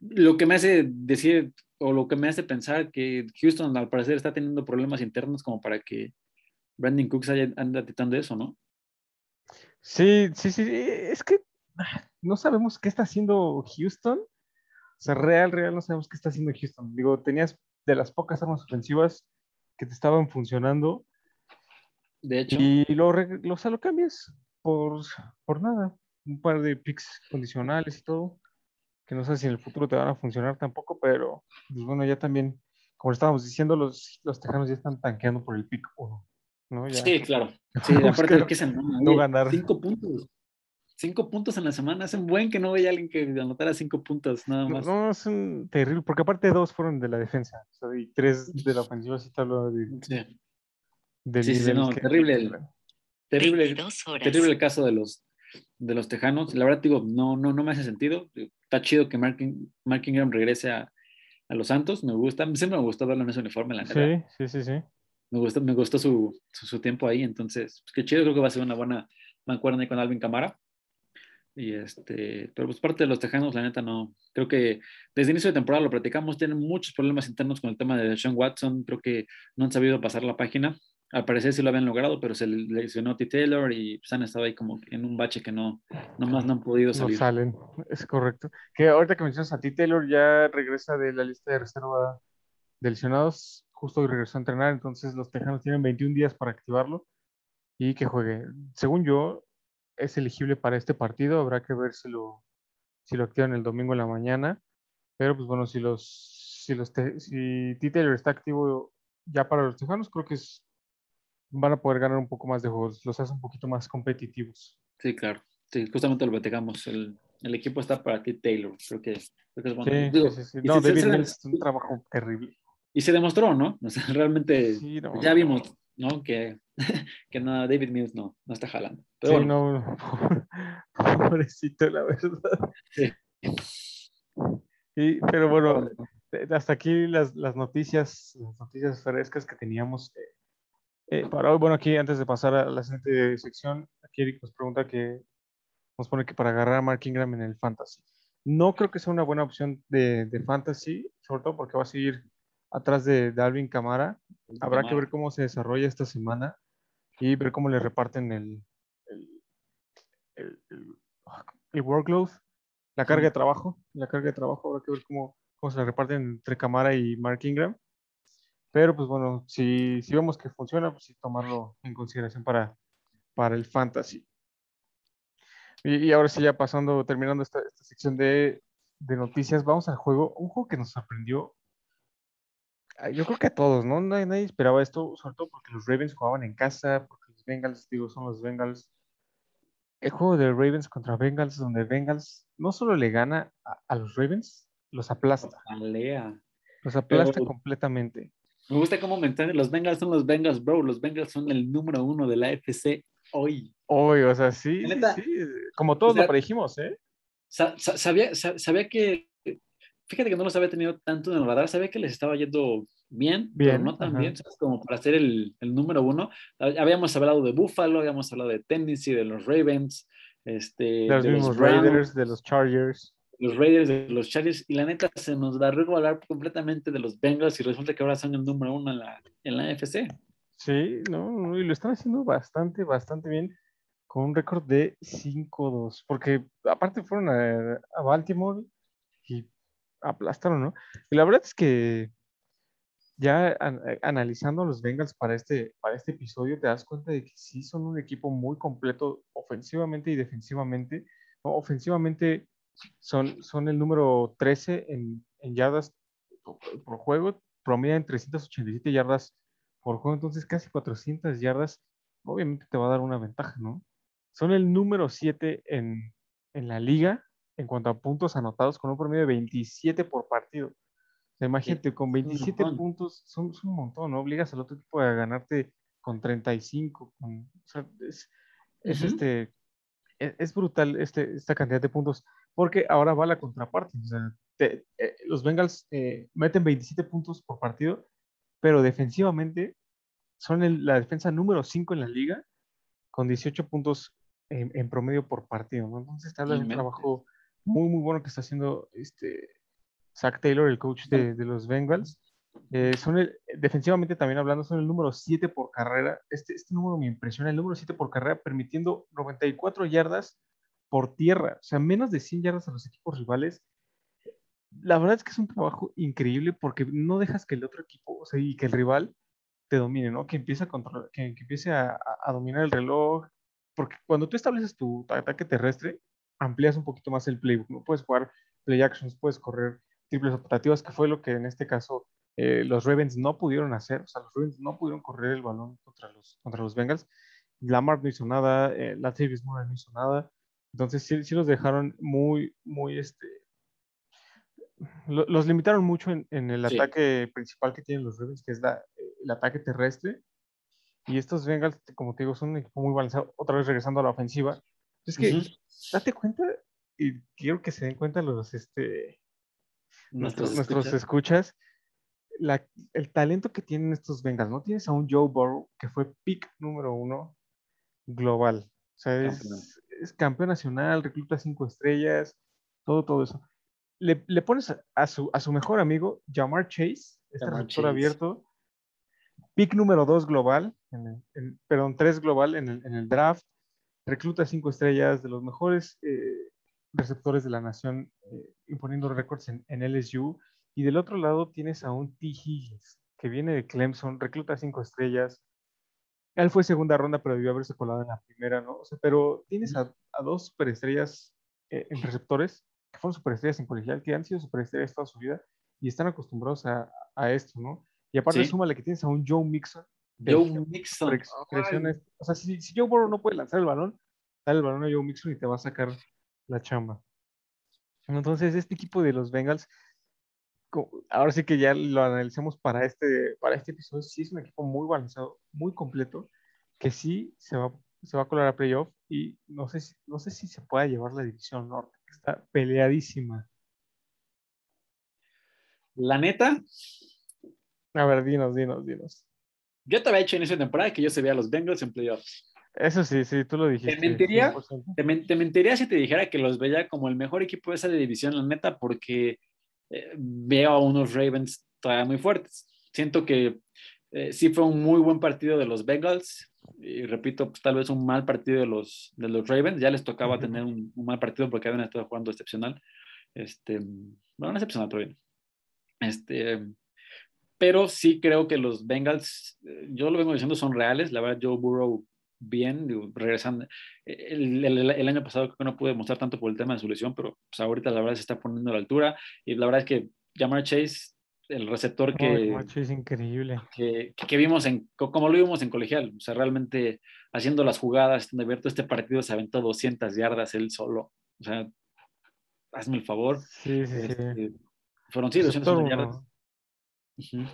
Lo que me hace decir, o lo que me hace pensar que Houston al parecer está teniendo problemas internos como para que Brandon Cooks haya, anda tratando eso, ¿no? Sí, sí, sí. Es que no sabemos qué está haciendo Houston. O sea, real, real, no sabemos qué está haciendo Houston. Digo, tenías de las pocas armas ofensivas que te estaban funcionando de hecho. Y lo, lo, o lo cambias por, por nada. Un par de picks condicionales y todo. Que no sé si en el futuro te van a funcionar tampoco, pero pues bueno, ya también, como estábamos diciendo, los, los tejanos ya están tanqueando por el pick ¿no? Sí, claro. Sí, aparte de que se no ganar. Cinco puntos. Cinco puntos en la semana. Es un buen que no vea alguien que anotara cinco puntos, nada más. No, es un terrible, porque aparte dos fueron de la defensa. y tres de la ofensiva, sí te hablo de. Sí sí, sí, no, terrible, el, terrible, terrible el caso de los, de los tejanos. La verdad, digo, no, no, no me hace sentido. Está chido que Mark, Mark Ingram regrese a, a, los Santos. Me gusta, siempre me gustó verlo en ese uniforme, la Sí, sí, sí, sí. Me gustó, me gustó su, su, tiempo ahí. Entonces, pues, qué chido, creo que va a ser una buena mancuerna ahí con Alvin Camara. Y este, pero pues parte de los tejanos, la neta, no. Creo que desde inicio de temporada lo platicamos, tienen muchos problemas internos con el tema de Sean Watson. Creo que no han sabido pasar la página al parecer sí lo habían logrado, pero se lesionó T. Taylor y pues, han estado ahí como en un bache que no, más no han podido salir. No salen, es correcto. Que ahorita que mencionas a T. Taylor ya regresa de la lista de reserva de lesionados, justo regresó a entrenar, entonces los tejanos tienen 21 días para activarlo. y que juegue. Según yo, es elegible para este partido. Habrá que ver si lo, si lo activan el domingo en la mañana. Pero pues bueno, si los si los si T. Taylor está activo ya para los Tejanos, creo que es, van a poder ganar un poco más de juegos. Los hace un poquito más competitivos. Sí, claro. Sí, justamente lo platicamos. El, el equipo está para. Taylor. Creo que, creo que es bueno. Sí, Digo, sí, sí. y No, David es un trabajo terrible. Y se demostró, ¿no? O sea, realmente Sí, no, ya vimos, ¿no? Que, que no, David Mills no, no está jalando. Pero Sí, bueno, no, pobrecito, la verdad. Sí. Y, pero bueno, eh, hasta aquí las, las noticias, las noticias frescas que teníamos eh, eh, para hoy. Bueno, aquí antes de pasar a la siguiente sección, aquí Eric nos pregunta que nos pone que para agarrar a Mark Ingram en el Fantasy. No creo que sea una buena opción de, de Fantasy, sobre todo porque va a seguir atrás de Dalvin Camara. Habrá que ver cómo se desarrolla esta semana y ver cómo le reparten el, el, el, el- el workload, la carga de trabajo. La carga de trabajo habrá que ver cómo, cómo se la reparten entre Camara y Mark Ingram. Pero pues bueno, si, si vemos que funciona, pues sí tomarlo en consideración para, para el fantasy. Y, y ahora sí, ya pasando, terminando esta, esta sección de, de noticias, vamos al juego. Un juego que nos sorprendió ah, yo creo que a todos, ¿no? Nadie, nadie esperaba esto, sobre todo porque los Ravens jugaban en casa, porque los Bengals, digo, son los Bengals. El juego de Ravens contra Bengals, donde Bengals no solo le gana a, a los Ravens, los aplasta, Alea. los aplasta Pero- completamente. Me gusta cómo mencionan, los Bengals son los Bengals, bro. Los Bengals son el número uno de la AFC hoy. Hoy, o sea, sí, sí, como todos sea, lo predijimos, ¿eh? Sa- sa- sabía, sa- sabía que, fíjate que no los había tenido tanto en el radar, sabía que les estaba yendo bien, pero no tan ajá. bien, ¿sabes? como para ser el, el número uno. Hab- Habíamos hablado de Buffalo, habíamos hablado de Tennessee, de los Ravens, este, De los de mismos Raiders, de los Chargers. los Raiders, de los Chargers, y la neta se nos barrió hablar completamente de los Bengals y resulta que ahora son el número uno en la, en la AFC. Sí, no, no, y lo están haciendo bastante, bastante bien, con un récord de 5-2, porque aparte fueron a, a Baltimore aplastaron, ¿no? Y la verdad es que ya eh, analizando a los Bengals para este, para este episodio, te das cuenta de que sí son un equipo muy completo ofensivamente y defensivamente. ¿no? Ofensivamente son, son el número 13 en, yardas por, juego, promedian 387 yardas por juego, entonces casi 400 yardas, obviamente te va a dar una ventaja, ¿no? Son el número 7 en, en la liga en cuanto a puntos anotados, con un promedio de 27 por partido. O sea, imagínate, con 27 montón. puntos son, son un montón, ¿no? Obligas al otro equipo a ganarte con 35. Con, o sea, es, es este, es, es brutal este, esta cantidad de puntos, porque ahora va la contraparte. O sea, te- eh, los Bengals eh, meten 27 puntos por partido, pero defensivamente son el- la defensa número 5 en la liga, con 18 puntos en, en promedio por partido. ¿no? Entonces, te habla de un trabajo muy, muy bueno que está haciendo este Zach Taylor, el coach de, de los Bengals. Eh, son el- defensivamente también hablando, son el número 7 por carrera. Este, este número me impresiona, el número 7 por carrera, permitiendo 94 yardas por tierra, o sea, menos de 100 yardas a los equipos rivales. La verdad es que es un trabajo increíble porque no dejas que el otro equipo, o sea, y que el rival te domine, ¿no? Que empiece a controlar, que, que empiece a, a- dominar el reloj. Porque cuando tú estableces tu ataque terrestre, amplías un poquito más el playbook, ¿no? Puedes jugar play actions, puedes correr triples optativas, que fue lo que en este caso eh, los Ravens no pudieron hacer. O sea, los Ravens no pudieron correr el balón contra los, contra los Bengals. Lamar no hizo nada, eh, Latavius Murray no hizo nada. Entonces sí, sí los dejaron muy, muy, este, lo- los limitaron mucho en, en el Sí. ataque principal que tienen los Ravens, que es la- el ataque terrestre. Y estos Bengals, como te digo, son un equipo muy balanceado. Otra vez regresando a la ofensiva. Es que, date cuenta, y quiero que se den cuenta los, este, nuestros, nuestros escuchas. escuchas, la- el talento que tienen estos Bengals. No tienes a un Joe Burrow que fue pick número uno global. O sea, es Campeón. es campeón nacional, recluta cinco estrellas, todo, todo eso. Le, le pones a, a su, a su mejor amigo, Jamar Chase, este Jamar receptor Chase. abierto, pick número dos global, en el- en- perdón, tres global en el, en el draft, recluta cinco estrellas, de los mejores eh, receptores de la nación, eh, imponiendo récords en, en LSU. Y del otro lado tienes a un T. Higgins, que viene de Clemson, recluta cinco estrellas, Él fue segunda ronda, pero debió haberse colado en la primera, ¿no? O sea, pero tienes a, a dos superestrellas eh, en receptores que fueron superestrellas en colegial, que han sido superestrellas toda su vida y están acostumbrados a, a esto, ¿no? Y aparte, Sí. súmale que tienes a un Joe Mixon. Joe Mixon. o sea, si, si Joe Burrow no puede lanzar el balón, dale el balón a Joe Mixon y te va a sacar la chamba. Entonces, este equipo de los Bengals, ahora sí que ya lo analicemos para este, para este episodio, sí es un equipo muy balanceado, muy completo, que sí se va, se va a colar a playoff y no sé si, no sé si se pueda llevar la división norte, que está peleadísima. La neta, A ver, dinos, dinos, dinos. Yo te había dicho en esa temporada que yo se veía a los Bengals en playoffs. Eso sí, sí, tú lo dijiste. mentiría? 100%. Te, men- te mentiría si te dijera que los veía como el mejor equipo de esa división, la neta, porque eh, veo a unos Ravens todavía muy fuertes. Siento que eh, sí fue un muy buen partido de los Bengals. Y repito, pues, tal vez un mal partido de los, de los Ravens. Ya les tocaba Ujú. tener un, un mal partido porque habían estado jugando excepcional. Este, bueno, no excepcional, pero bien. Este, pero sí creo que los Bengals, eh, yo lo vengo diciendo, son reales. La verdad, Joe Burrow bien, digo, regresando. El, el- el año pasado creo que no pude mostrar tanto por el tema de su lesión, pero pues, ahorita la verdad se está poniendo a la altura. Y la verdad es que Jamar Chase, el receptor que, macho, es increíble. que, que vimos en, co- como lo vimos en colegial, o sea, realmente haciendo las jugadas, estando abierto, este partido se aventó 200 yardas él solo. O sea, hazme el favor. Sí, sí, sí. Este, fueron sí, Receptor 200 uno.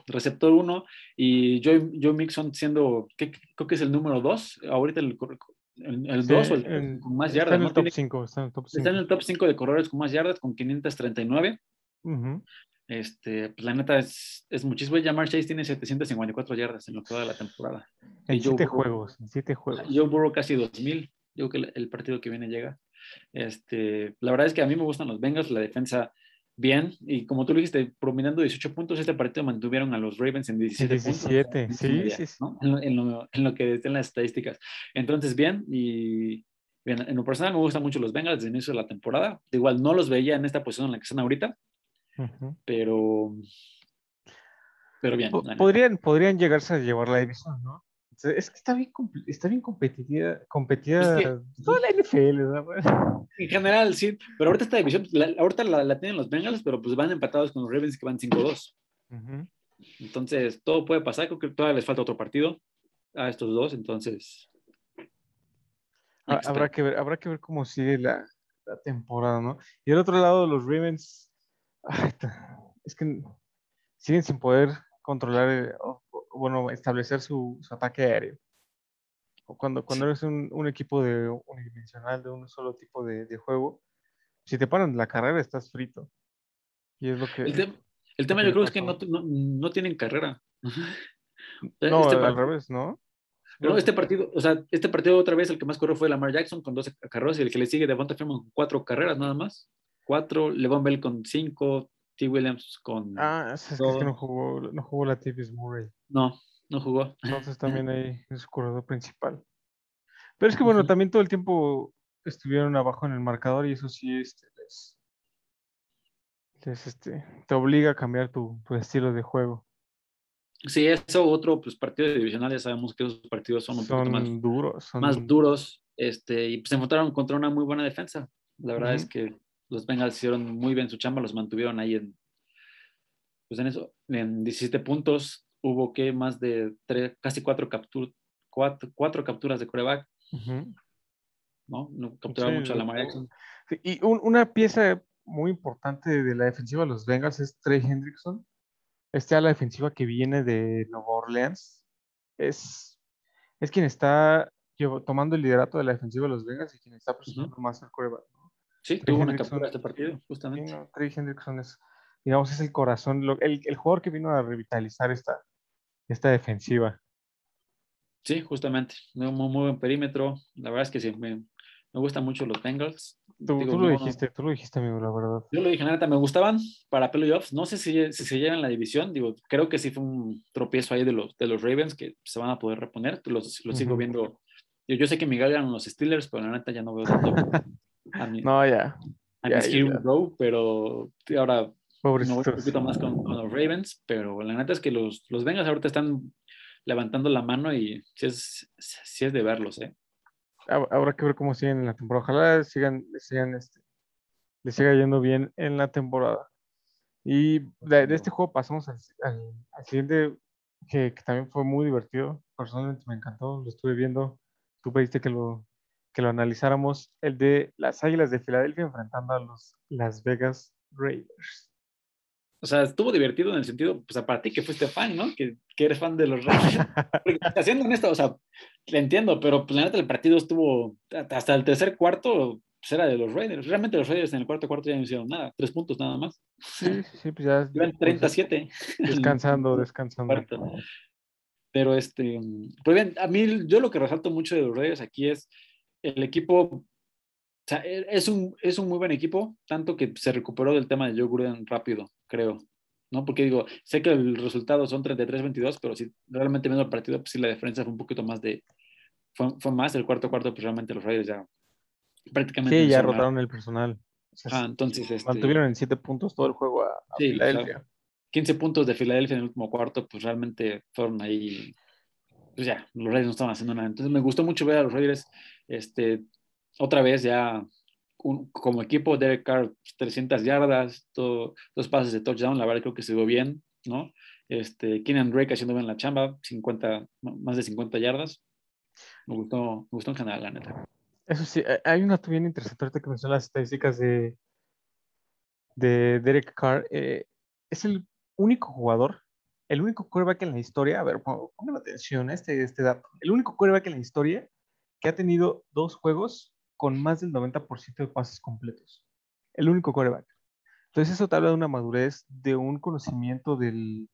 Receptor 1 y Joe, Joe Mixon siendo, ¿qué- creo que es el número 2, ahorita el 2 Sí, o el en- con más Está yardas. en ¿no? el top Tiene- 5, está en el top 5. está en el top 5 de corredores con más yardas, con 539. Ujú. Este, pues la neta es, es muchísimo. Jamar Chase tiene 754 yardas en lo que va de la temporada. En Y Joe 7 Burrow- juegos, en 7 juegos. Joe Burrow casi 2000. Yo creo que el, el partido que viene llega. Este, la verdad es que a mí me gustan los Bengals, la defensa bien. Y como tú lo dijiste, promediando 18 puntos, este partido mantuvieron a los Ravens en 17, puntos. 17, en sí, media, sí, sí. ¿no? En, lo, en, lo, en lo que estén las estadísticas. Entonces, bien. Y bien, en lo personal me gustan mucho los Bengals desde el inicio de la temporada. Igual no los veía en esta posición en la que están ahorita, pero. Pero bien. Podrían, podrían llegarse a llevar la división, ¿no? Sea, Es que está bien, está bien competida, competida Es que- toda la NFL. En general, sí, pero ahorita esta división, la- ahorita la, la tienen los Bengals, pero pues van empatados con los Ravens que van 5-2. Ujú. Entonces, todo puede pasar, creo que todavía les falta otro partido a estos dos, entonces... Ha- Habrá que ver, habrá que ver cómo sigue la, la temporada, ¿no? Y del otro lado, los Ravens, ay, es que siguen sin poder controlar, eh, o- o, bueno, establecer su, su ataque aéreo. Cuando, cuando eres un, un equipo de unidimensional, de un solo tipo de, de juego, si te paran la carrera, estás frito. Y es lo que... El, tem- el tema yo creo es que no, no, no tienen carrera. No, este, al revés, ¿no? no, este partido, o sea, este partido otra vez el que más corrió fue Lamar Jackson con 12 carreras y el que le sigue Devonta Freeman con 4 carreras nada más. 4, Levon Bell con 5, T. Williams con... Ah, es, es que no jugó, no jugó la Tivis Murray. No, no jugó. Entonces también ahí es su corredor principal. Pero es que bueno, también todo el tiempo estuvieron abajo en el marcador y eso sí este, les, les, este, te obliga a cambiar tu, tu estilo de juego. Sí, eso otro pues, partido divisional, ya sabemos que esos partidos son un poquito más Son duros, son más duros este, y pues, se enfrentaron contra una muy buena defensa. La verdad es que los Bengals hicieron muy bien su chamba, los mantuvieron ahí en, pues en eso, en 17 puntos. Hubo que más de tres, casi cuatro, captur, cuatro, cuatro capturas de coreback. ¿no? No capturaron Sí, mucho a Lamar Jackson. Sí, Y un- una pieza muy importante de la defensiva de los Bengals es Trey Hendrickson. Este a la defensiva que viene de Nueva Orleans es, es quien está llevo- tomando el liderato de la defensiva de los Bengals y quien está presionando más al coreback. Sí, Trey tuvo una captura este partido, Sí, justamente. no, Trey Hendrickson es, digamos, es el corazón, lo- el, el jugador que vino a revitalizar esta, esta defensiva. Sí, justamente. Muy, muy, buen perímetro. La verdad es que sí, me, me gustan mucho los Bengals. Tú, Digo, tú lo no- dijiste, tú lo dijiste, amigo, la verdad. Yo lo dije, la neta, me gustaban para playoffs. No sé si, si se llevan la división. Digo, creo que sí fue un tropiezo ahí de los, de los Ravens que se van a poder reponer. Los, los sigo viendo. Yo, yo sé que Miguel eran los Steelers, pero la neta ya no veo tanto a mi, No, ya, a ya, mis ya, ya. Pero ahora me voy un poquito más con, con los Ravens. Pero la neta es que los, los Bengals ahorita están levantando la mano y sí es, sí es de verlos, ¿eh? Habrá que ver cómo siguen en la temporada. Ojalá sigan, sigan este, les siga yendo bien en la temporada. Y de, este juego pasamos al, siguiente, que, también fue muy divertido. Personalmente me encantó, lo estuve viendo. Tú pediste que lo, que lo analizáramos. El de las Águilas de Filadelfia enfrentando a los Las Vegas Raiders. O sea, estuvo divertido en el sentido, pues a ti que fuiste fan, ¿no? Que, que eres fan de los Raiders. Haciendo esto, o sea, le entiendo, pero pues la neta el partido estuvo hasta el tercer cuarto, pues era de los Raiders. Realmente los Raiders en el cuarto cuarto ya no hicieron nada, tres puntos nada más. Sí, sí, pues ya. Iban 37. Pues, descansando, descansando. Pero este, pues bien, a mí yo lo que resalto mucho de los Raiders aquí es el equipo, o sea, e, es un, es un muy buen equipo, tanto que se recuperó del tema de Joe Gruden rápido, creo. ¿no? Porque digo, sé que el resultado son 33-22, pero si realmente viendo el partido, pues sí la diferencia fue un poquito más de, fue, fue más el cuarto cuarto, pues realmente los Raiders ya prácticamente. Sí, ya rotaron el personal. ah, entonces. Este, mantuvieron en 7 puntos todo el juego a, Filadelfia. 15 puntos de Filadelfia en el último cuarto, pues realmente fueron ahí. Pues ya, los Raiders no estaban haciendo nada. Entonces me gustó mucho ver a los Raiders, este, otra vez ya como equipo, Derek Carr 300 yardas, dos pases de touchdown, la verdad creo que se vio bien, ¿no? Este, Keenan Drake haciendo bien la chamba, 50, más de 50 yardas. Me gustó, me gustó en general, la neta. Eso sí, hay una bien interesante ahorita que mencionó las estadísticas de, de Derek Carr. Eh, es el único jugador, el único quarterback en la historia, a ver, pongan atención a este, este dato, el único quarterback en la historia que ha tenido dos juegos con más del 90% de pases completos. El único quarterback. Entonces eso te habla de una madurez, de un conocimiento del,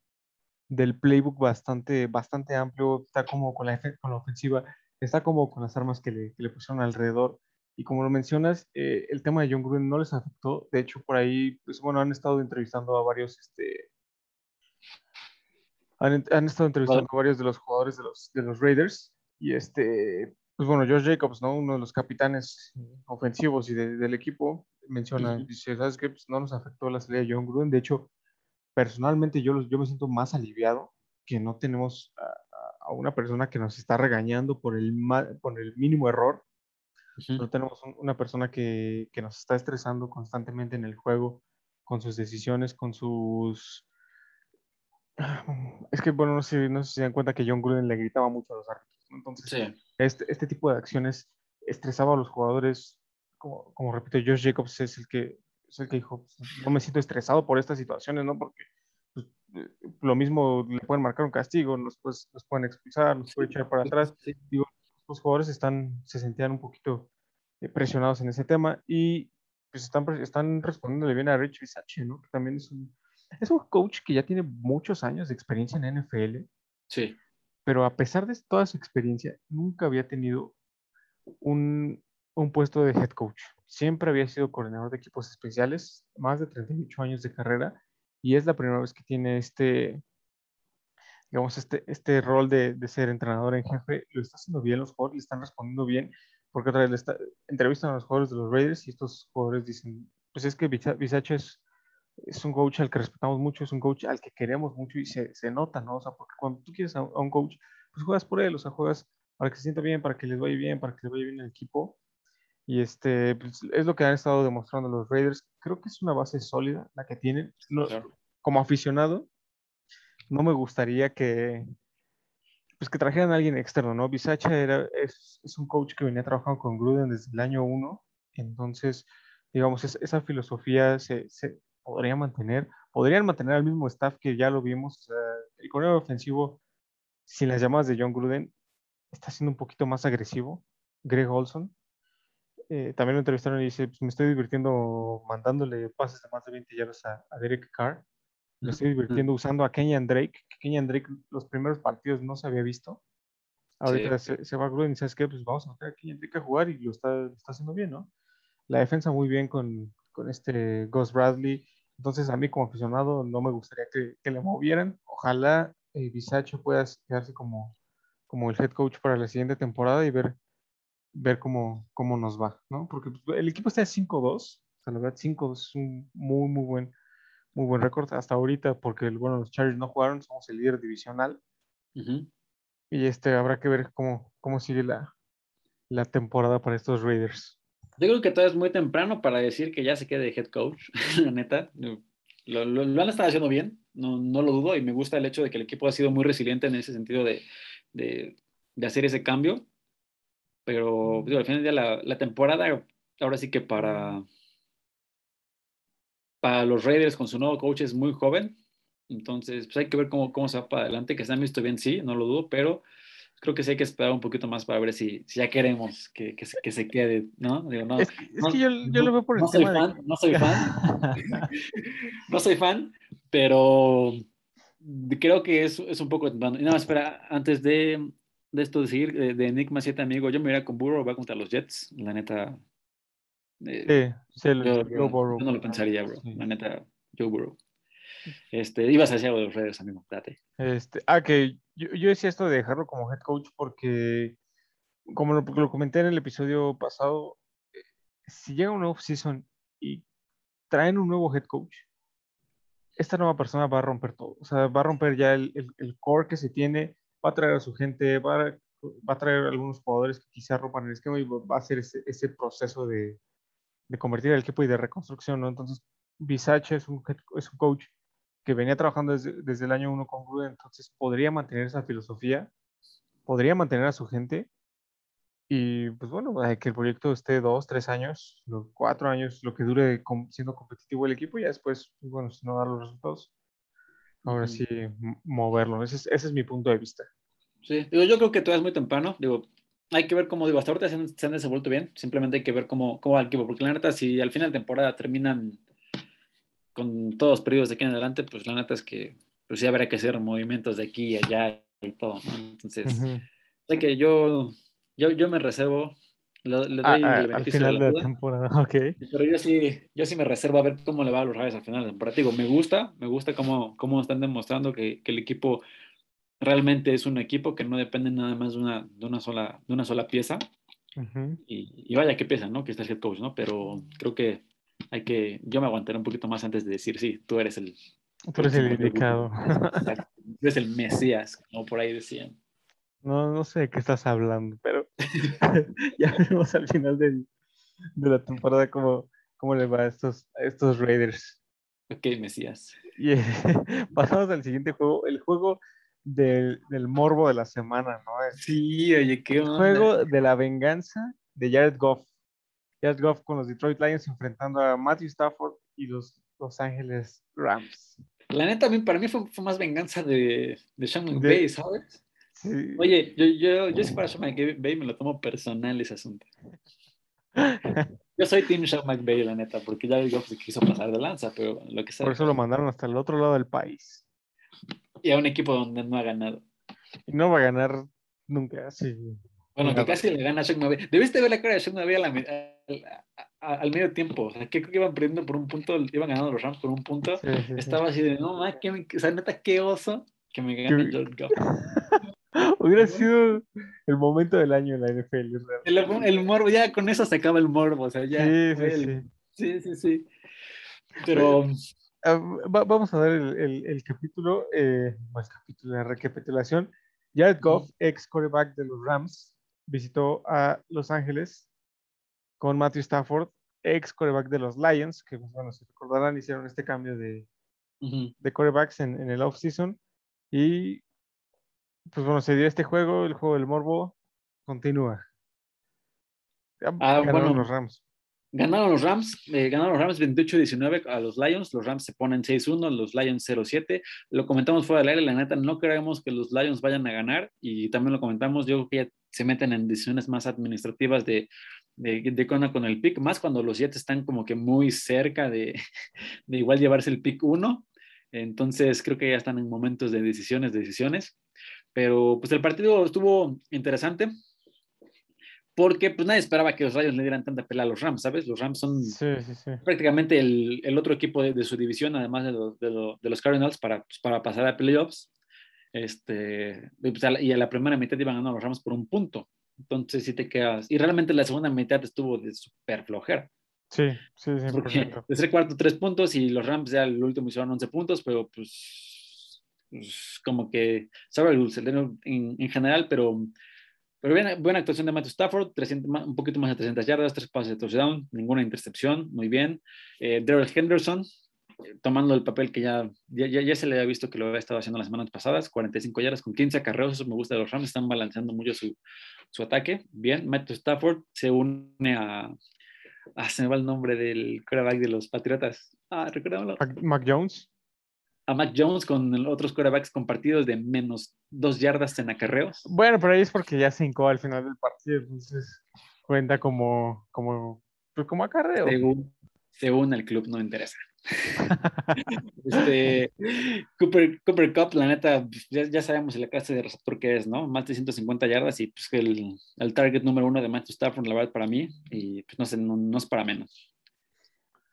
del playbook bastante, bastante amplio, está como con la, con la ofensiva está como con las armas que le, que le pusieron alrededor. Y como lo mencionas, eh, el tema de John Gruden no les afectó. De hecho, por ahí, pues bueno, han estado entrevistando a varios, este, han, han estado entrevistando a varios de los jugadores de los, de los Raiders. Y este, pues bueno, Josh Jacobs, ¿no? Uno de los capitanes ofensivos y del equipo, menciona, dice, ¿sabes qué? Pues no nos afectó la salida de John Gruden. De hecho, personalmente yo, yo me siento más aliviado que no tenemos a una persona que nos está regañando por el, por el mínimo error. No tenemos una persona que, que, nos está estresando constantemente en el juego, con sus decisiones, con sus... Es que, bueno, no sé, no sé si se dan cuenta que John Gruden le gritaba mucho a los árbitros. Entonces, este, este tipo de acciones estresaba a los jugadores. Como, como repito, Josh Jacobs es el que, es el que dijo, no me siento estresado por estas situaciones, ¿no? Porque eh, lo mismo le pueden marcar un castigo, los, pues, los pueden expulsar, los pueden echar para atrás. Digo, los jugadores están, se sentían un poquito eh, presionados en ese tema y pues están, están respondiéndole bien a Rich Visache, ¿no? Que también es un, es un coach que ya tiene muchos años de experiencia en NFL. Sí. Pero a pesar de toda su experiencia, nunca había tenido un, un puesto de head coach. Siempre había sido coordinador de equipos especiales, más de 38 años de carrera y es la primera vez que tiene este, digamos, este, este rol de, de, ser entrenador en jefe. Lo está haciendo bien, los jugadores le están respondiendo bien, porque otra vez le está, entrevistan a los jugadores de los Raiders y estos jugadores dicen, pues es que Visach es, es un coach al que respetamos mucho, es un coach al que queremos mucho y se, se nota, ¿no? O sea, porque cuando tú quieres a, a, un coach, pues juegas por él, o sea, juegas para que se sienta bien, para que les vaya bien, para que les vaya bien el equipo. Y este, pues, es lo que han estado demostrando los Raiders. Creo que es una base sólida la que tienen. Como aficionado, no me gustaría que, pues que trajeran a alguien externo, ¿no? Bisacha era, es, es, un coach que venía trabajando con Gruden desde el año uno. Entonces, digamos, esa filosofía se, se, podría mantener. Podrían mantener al mismo staff que ya lo vimos. El corredor ofensivo, sin las llamadas de John Gruden, está siendo un poquito más agresivo. Greg Olson eh, también lo entrevistaron y dice, pues, me estoy divirtiendo mandándole pases de más de 20 yardas a, Derek Carr. Me estoy divirtiendo usando a Kenyan Drake, Kenyan Drake los primeros partidos no se había visto. Ahorita se, va a Gruden y sabes qué, pues vamos a meter a Kenyan Drake a jugar y lo está, está haciendo bien, ¿no? La defensa muy bien con, con este Gus Bradley. Entonces a mí como aficionado no me gustaría que, que le movieran. Ojalá eh, Bisacho pueda quedarse como, como el head coach para la siguiente temporada y ver ver cómo, cómo nos va, ¿no? Porque pues, el equipo está de 5-2, o sea, la verdad 5 es un muy, muy buen, muy buen récord hasta ahorita, porque, bueno, los Chargers no jugaron, somos el líder divisional. Y este, habrá que ver cómo, cómo sigue la, la temporada para estos Raiders. Yo creo que todavía es muy temprano para decir que ya se quede de head coach, la neta. Lo, lo, lo, han estado haciendo bien, no, no, lo dudo, y me gusta el hecho de que el equipo ha sido muy resiliente en ese sentido de, de, de hacer ese cambio. Pero digo, al final de la, la temporada, ahora sí que para, para los Raiders con su nuevo coach es muy joven. Entonces, pues hay que ver cómo, cómo se va para adelante, que se han visto bien, sí, no lo dudo, pero creo que sí hay que esperar un poquito más para ver si, si ya queremos que, que, se, que, se, quede, ¿no? Digo, no es, no, que yo, yo, lo veo por el no soy fan. No soy fan, no soy fan, pero creo que es, es un poco... Más, espera, antes de, de esto decir, de, de Nick Macieta, amigo, yo me iría con Burrow, va contra los Jets, la neta... Eh, sí, yo, Burrow. yo no lo pensaría, bro, Sí. la neta, Joe Burrow. Este, ibas a decir algo de los Raiders, amigo, date. Este, ah, que yo, yo decía esto de dejarlo como head coach porque, como lo, lo comenté en el episodio pasado, eh, si llega un off-season y traen un nuevo head coach, esta nueva persona va a romper todo. O sea, va a romper ya el, el, core que se tiene, va a traer a su gente, va a, va a traer algunos jugadores que quizá rompan el esquema y va a hacer ese, ese proceso de, de, convertir el equipo y de reconstrucción, ¿no? Entonces, Bisache es un, es un coach que venía trabajando desde, desde el año 1 con Gruden, entonces podría mantener esa filosofía, podría mantener a su gente y pues bueno, que el proyecto esté dos, tres años, cuatro años, lo que dure siendo competitivo el equipo y ya después, pues bueno, si no da los resultados, ahora sí moverlo. Ese es, ese es mi punto de vista. Sí, digo, yo creo que todavía es muy temprano, digo, hay que ver cómo, digo, hasta ahorita se han, se han desenvuelto bien, simplemente hay que ver cómo, cómo va el equipo, porque la neta, si al final de temporada terminan con todos los periodos de aquí en adelante, pues la neta es que pues sí habrá que hacer movimientos de aquí y allá y todo, ¿no? Entonces, uh -huh. sé que yo, yo, yo me reservo, le, le doy ah, el beneficio al final de la, de la temporada, ok. Pero yo sí, yo sí me reservo a ver cómo le va a los Raiders al final de la temporada. Digo, me gusta, me gusta cómo, cómo están demostrando que, que el equipo realmente es un equipo que no depende nada más de una, de una, sola, de una sola pieza. Uh -huh. y, y, vaya que pieza, ¿no? Que está el head coach, ¿no? Pero creo que hay que, yo me aguantaré un poquito más antes de decir, sí, tú eres el... Tú eres el indicado. Tú eres el Mesías, como por ahí decían. No, no sé de qué estás hablando, pero ya veremos al final del, de la temporada cómo, cómo le va a estos, a estos Raiders. Ok, Mesías. Y eh, pasamos al siguiente juego, el juego del, del morbo de la semana, ¿no? El Sí, oye, qué onda. juego de la venganza de Jared Goff. Jared Goff con los Detroit Lions enfrentando a Matthew Stafford y los Los Ángeles Rams. La neta, para mí fue, fue más venganza de, de Sean McVay, ¿sabes? Sí. Oye, yo, yo, yo si para Sean McVay me lo tomo personal ese asunto. Yo soy Team Sean McVay, la neta, porque Jared Goff se quiso pasar de lanza, pero lo que sea. Por eso lo mandaron hasta el otro lado del país. Y a un equipo donde no ha ganado. Y no va a ganar nunca, sí. Bueno, que casi le gana a Sean McVay. Debiste ver la cara de Sean McVay a la, al, al medio tiempo. O sea, que iban perdiendo por un punto, iban ganando los Rams por un punto. Sí, sí, Estaba sí. así de, no, ma, que me, o sea, neta, qué oso que me gane Jared Goff. Hubiera sido el momento del año en la NFL. El, el morbo, ya con eso se acaba el morbo. O sea, ya. Sí, sí, el- sí. sí, sí. Pero, Ah, va- vamos a dar el, el- el capítulo, eh, más capítulo, la recapitulación. Jared Goff, ex quarterback de los Rams, visitó a Los Ángeles con Matthew Stafford, ex quarterback de los Lions, que pues, bueno, se recordarán, hicieron este cambio de, ujú, de quarterbacks en, en el offseason. Y pues bueno, se dio este juego, el juego del Morbo continúa. Ah, ganaron bueno. los Rams. Ganaron los Rams, eh, ganaron los Rams 28-19 a los Lions, los Rams se ponen 6-1, los Lions 0-7, lo comentamos fuera del aire, la neta no creemos que los Lions vayan a ganar y también lo comentamos, yo creo que ya se meten en decisiones más administrativas de, de, de con el pick, más cuando los Jets están como que muy cerca de, de igual llevarse el pick 1, entonces creo que ya están en momentos de decisiones, decisiones, pero pues el partido estuvo interesante, porque pues nadie esperaba que los Rayos le dieran tanta pelea a los Rams, ¿sabes? Los Rams son Sí, sí, sí. prácticamente el, el otro equipo de, de su división, además de, lo- de, lo- de los Cardinals, para, pues, para pasar a playoffs. Este, y, pues, a la, y a la primera mitad iban ganando los Rams por un punto. Entonces, si te quedas. Y realmente la segunda mitad estuvo de súper flojera. Sí, sí, Porque 100%. tercer cuarto, tres puntos y los Rams ya el último hicieron 11 puntos, pero pues pues, como que sabe el dulce en, en general, pero, pero bien, buena actuación de Matthew Stafford, 300, un poquito más de 300 yardas, tres pases de touchdown, ninguna intercepción, muy bien. Eh, Daryl Henderson, tomando el papel que ya, ya, ya, se le había visto que lo había estado haciendo las semanas pasadas, 45 yardas con 15 acarreos, eso me gusta de los Rams, están balanceando mucho su, su ataque. Bien, Matthew Stafford se une a, ah, se me va el nombre del quarterback de los Patriotas. Ah, recuérdamelo. Mac Jones. A Mac Jones con otros quarterbacks compartidos de menos dos yardas en acarreos. Bueno, pero ahí es porque ya se hincó al final del partido, entonces cuenta como, como, pues como acarreo. Según, según el club, no interesa. este, Cooper, Cooper Cup, la neta, pues, ya, ya, sabemos la clase de receptor que es, ¿no? Más de 150 yardas y pues el, el target número uno de Matthew Stafford, la verdad, para mí, y pues no sé, no, no es para menos.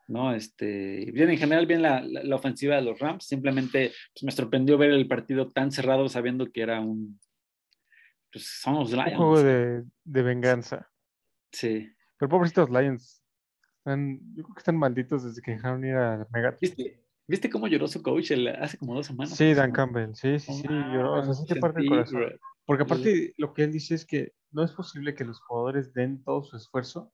¿no? Este, bien, en general, bien la, la, la ofensiva de los Rams. Simplemente pues, me sorprendió ver el partido tan cerrado sabiendo que era un. Pues son los Lions. Un juego de, de venganza. Sí. Pero pobrecitos Lions. Están, yo creo que están malditos desde que dejaron ir a Megatron. ¿Viste, ¿Viste cómo lloró su coach el, hace como dos semanas? Sí, Dan Campbell. Sí, sí, sí. Oh, lloró. O sea, sí te parte el corazón. Porque aparte, lo que él dice es que no es posible que los jugadores den todo su esfuerzo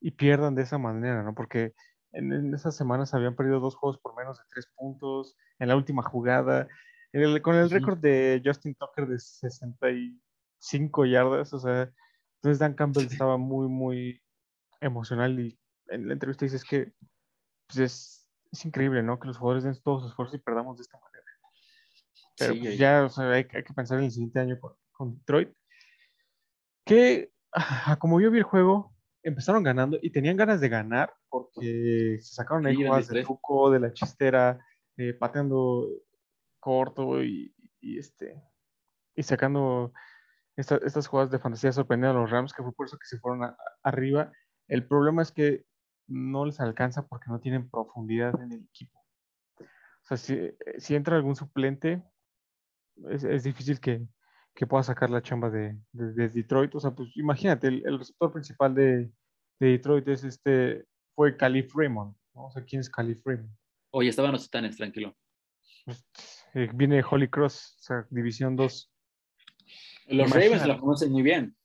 y pierdan de esa manera, ¿no? Porque en, en, esas semanas habían perdido dos juegos por menos de tres puntos en la última jugada, el, con el récord de Justin Tucker de 65 yardas, o sea, entonces Dan Campbell estaba muy, muy emocional y en la entrevista dice es que pues es, es, increíble, ¿no? Que los jugadores den todo su esfuerzo y perdamos de esta manera. Pero sí, pues ya, o sea, hay, hay, que pensar en el siguiente año con, con Detroit. Que, ah, como yo vi el juego, empezaron ganando y tenían ganas de ganar porque se sacaron ahí jugadas de truco, de la chistera, eh, pateando corto y, y, este y sacando esta, estas jugadas de fantasía sorprendiendo a los Rams, que fue por eso que se fueron a, arriba. El problema es que no les alcanza porque no tienen profundidad en el equipo. O sea, si, si entra algún suplente, es, es difícil que, que pueda sacar la chamba de, de, de, Detroit. O sea, pues imagínate, el, el receptor principal de, de, Detroit es este, fue Calif Raymond. ¿no? O sea, ¿quién es Calif Raymond? Oye, estaban los titanes, tranquilo. Pues, eh, viene de Holy Cross, o sea, División 2. Los. Ravens lo conocen muy bien.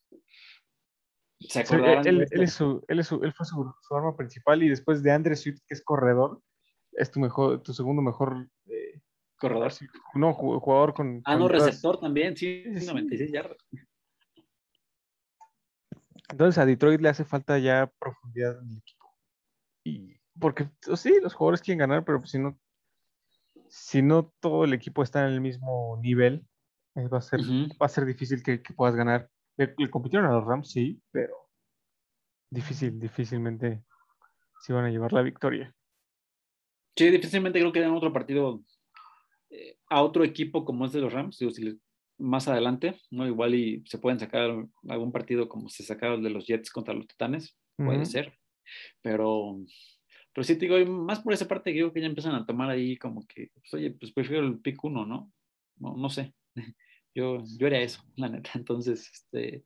¿Se acordarán? Sí, él, es su, él, es su, él fue su, su, arma principal y después de Andre Swift, que es corredor, es tu, mejor, tu segundo mejor eh, corredor. No, jugador con. Ah, con no, receptor también, sí, sí, 96 yardas. Entonces a Detroit le hace falta ya profundidad en el equipo. Y porque pues, sí, los jugadores quieren ganar, pero si no, si no todo el equipo está en el mismo nivel, eh, va, a ser, uh -huh. va a ser difícil que, que puedas ganar. Le, le, compitieron a los Rams, sí, pero difícil, difícilmente se van a llevar la victoria. Sí, difícilmente creo que dan otro partido eh, a otro equipo como es de los Rams. Digo, si les, más adelante, ¿no? Igual y se pueden sacar algún partido como se sacaron de los Jets contra los Titanes, puede uh -huh. ser. Pero, pero sí te digo, más por esa parte creo que ya empiezan a tomar ahí como que, pues, oye, pues prefiero el pick 1, ¿no? ¿no? No sé. Yo, yo haría eso, la neta. Entonces, este,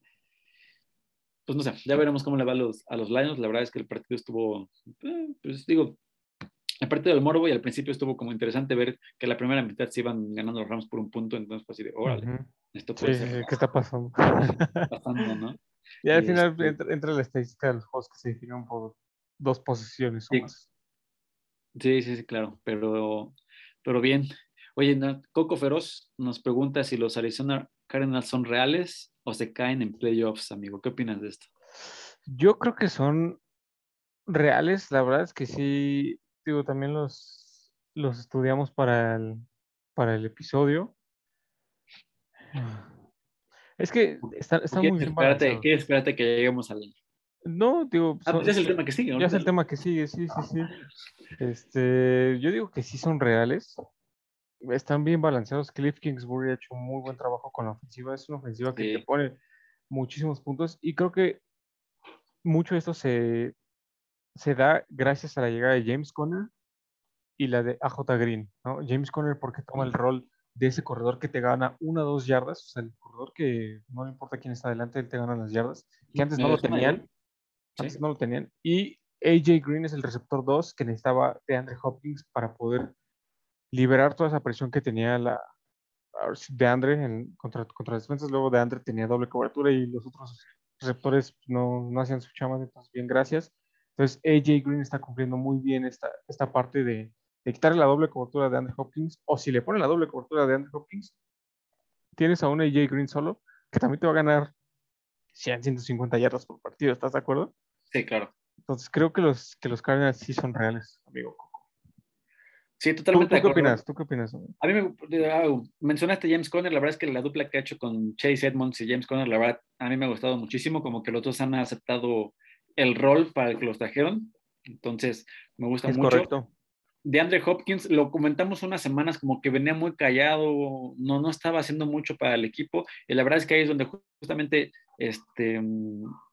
pues no sé, ya veremos cómo le va a los, a los Lions. La verdad es que el partido estuvo, eh, pues digo, el partido del Morbo y al principio estuvo como interesante ver que la primera mitad se iban ganando los Rams por un punto, entonces pues así de, órale, uh -huh. esto puede sí, ser. ¿Qué está pasando? pasando, ¿no? Y al y final este... entra, entra, la estadística de los juegos que se definieron por dos posiciones o sí. más. Sí, sí, sí, claro, pero, pero bien. Oye, Coco Feroz nos pregunta si los Arizona Cardinals son reales o se caen en playoffs, amigo. ¿Qué opinas de esto? Yo creo que son reales, la verdad es que sí, digo, también los, los estudiamos para el, para el episodio. Es que están está muy bien espérate, ¿Quieres espérate que lleguemos al... No, digo... Ah, pues ya es el tema que sigue. ¿no? Ya es el tema que sigue, sí, sí, sí. Este, yo digo que sí son reales están bien balanceados. Cliff Kingsbury ha hecho un muy buen trabajo con la ofensiva. Es una ofensiva que sí. te pone muchísimos puntos y creo que mucho de esto se, se da gracias a la llegada de James Conner y la de AJ Green. ¿no? James Conner porque toma el rol de ese corredor que te gana una o dos yardas, o sea, el corredor que no le importa quién está adelante, él te gana las yardas, que antes no lo tenían. Antes no lo tenían. Y AJ Green es el receptor 2 que necesitaba de Andre Hopkins para poder liberar toda esa presión que tenía la, de Andre en, contra, contra defensas, luego de Andre tenía doble cobertura y los otros receptores no, no hacían su chama, entonces bien, gracias. Entonces AJ Green está cumpliendo muy bien esta, esta parte de, de quitarle la doble cobertura de Andre Hopkins, o si le pone la doble cobertura de Andre Hopkins, tienes a un AJ Green solo, que también te va a ganar 100, 150 yardas por partido, ¿estás de acuerdo? Sí, claro. Entonces creo que los, que los Cardinals sí son reales, amigo. Sí, totalmente. ¿Tú, qué opinas? ¿Tú qué opinas? A mí me ah, mencionaste James Conner, la verdad es que la dupla que ha hecho con Chase Edmonds y James Conner, la verdad, a mí me ha gustado muchísimo, como que los dos han aceptado el rol para el que los trajeron. Entonces, me gusta es mucho. correcto. De Andre Hopkins, lo comentamos unas semanas como que venía muy callado, no, no estaba haciendo mucho para el equipo, y la verdad es que ahí es donde justamente este,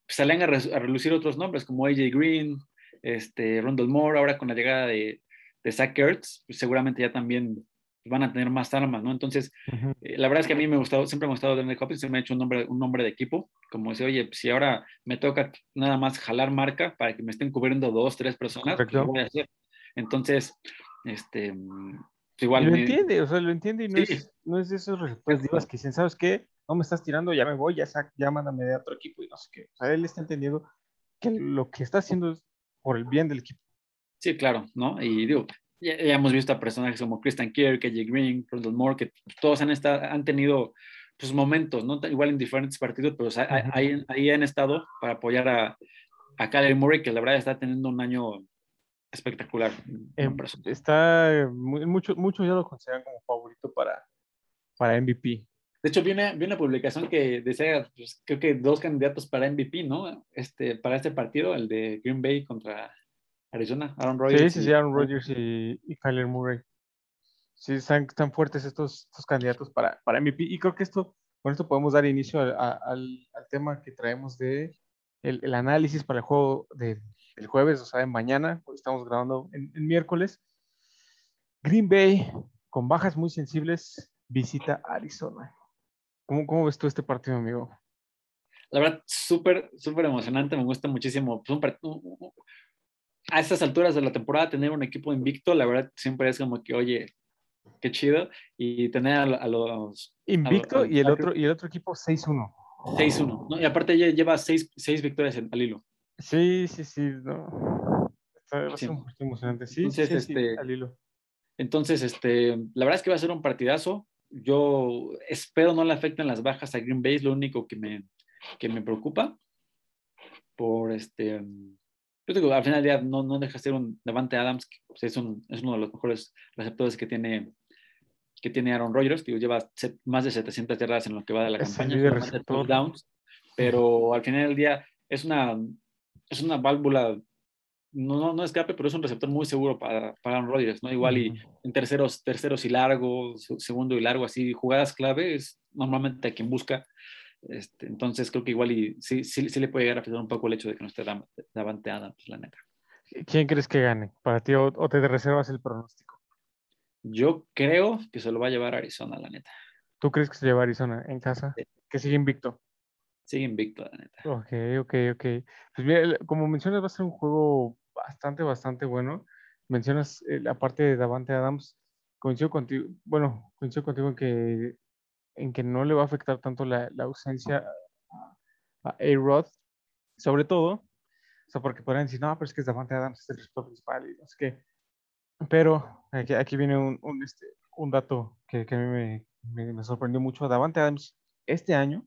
salen a, a relucir otros nombres como AJ Green, este, Rondell Moore, ahora con la llegada de, de Zach Ertz, pues seguramente ya también van a tener más armas, ¿no? Entonces, Ujú. eh, la verdad es que a mí me ha gustado, siempre me ha gustado Daniel Hopkins, se me ha hecho un nombre, un nombre de equipo, como decir, oye, si ahora me toca nada más jalar marca para que me estén cubriendo dos, tres personas, pues lo voy a hacer. Entonces, este, Y igual lo me- entiende, o sea, lo entiende y no, Sí. es, no es de esos receptores divas que dicen, ¿sabes qué? No me estás tirando, ya me voy, ya, sac- ya mándame de otro equipo y no sé qué. O sea, él está entendiendo que lo que está haciendo es por el bien del equipo. Sí, claro, ¿no? Y digo, ya, ya hemos visto a personajes como Christian Kirk, AJ Green, Rondell Moore, que todos han, estado, han tenido pues, momentos, ¿no? Igual en diferentes partidos, pero o sea, Ujú. ahí, ahí han estado para apoyar a, a Murray, que la verdad está teniendo un año espectacular. Eh, personal. está, mu- muchos muchos ya lo consideran como favorito para, para MVP. De hecho, vi una, vi una publicación que decía, pues, creo que dos candidatos para MVP, ¿no? Este, para este partido, el de Green Bay contra Arizona, Aaron Rodgers. sí, sí, Aaron Rodgers y, y Kyler Murray. Sí, están, están fuertes estos, estos candidatos para, para MVP. Y creo que esto, con esto podemos dar inicio a- a- al, al tema que traemos de el, el análisis para el juego de- del jueves, o sea, de mañana. Estamos grabando en, en miércoles. Green Bay, con bajas muy sensibles, visita Arizona. ¿Cómo, cómo ves tú este partido, amigo? La verdad, súper, súper emocionante. Me gusta muchísimo. Pues, un- a estas alturas de la temporada, tener un equipo invicto, la verdad, siempre es como que, oye, qué chido. Y tener a, a los Invicto a los y el otro, y el otro equipo 6-1. 6-1. ¿no? Y aparte, lleva seis, seis victorias en- al hilo. Sí, sí, sí. No. Está, Sí. emocionante. Sí, Entonces, sí, sí, este, al hilo. Entonces, este, la verdad es que va a ser un partidazo. Yo espero no le afecten las bajas a Green Bay, es lo único que me, que me preocupa. Por este, yo digo, al final del día no, no deja de ser un Devante Adams, que pues, es, un, es uno de los mejores receptores que tiene, que tiene Aaron Rodgers. Digo, lleva set- más de 700 yardas en lo que va de la Es campaña, receptor. touchdowns, pero al final del día es una, es una válvula, no, no, no escape, pero es un receptor muy seguro para, para Aaron Rodgers, ¿no? Igual y en terceros, terceros y largos, se- segundo y largo, así, jugadas clave es normalmente a quien busca. Este, entonces creo que igual y sí, sí, sí le puede llegar a afectar un poco el hecho de que no esté Davante Adams, la neta. ¿Quién crees que gane? ¿Para ti o, o te reservas el pronóstico? Yo creo que se lo va a llevar Arizona, la neta. ¿Tú crees que se lleva Arizona en casa? Sí. Que sigue invicto. Sigue invicto, la neta. Ok, ok, ok. Pues mira, como mencionas, va a ser un juego bastante, bastante bueno. Mencionas eh, la parte de Davante Adams. Coincido contigo, bueno, coincido contigo en que, en que no le va a afectar tanto la, la ausencia a, A-Rod, sobre todo, o sea, porque podrían decir, no, pero es que Davante Adams, es el receptor principal y no sé qué. Pero aquí, aquí viene un, un, este, un dato que, que a mí me, me- me sorprendió mucho. Davante Adams este año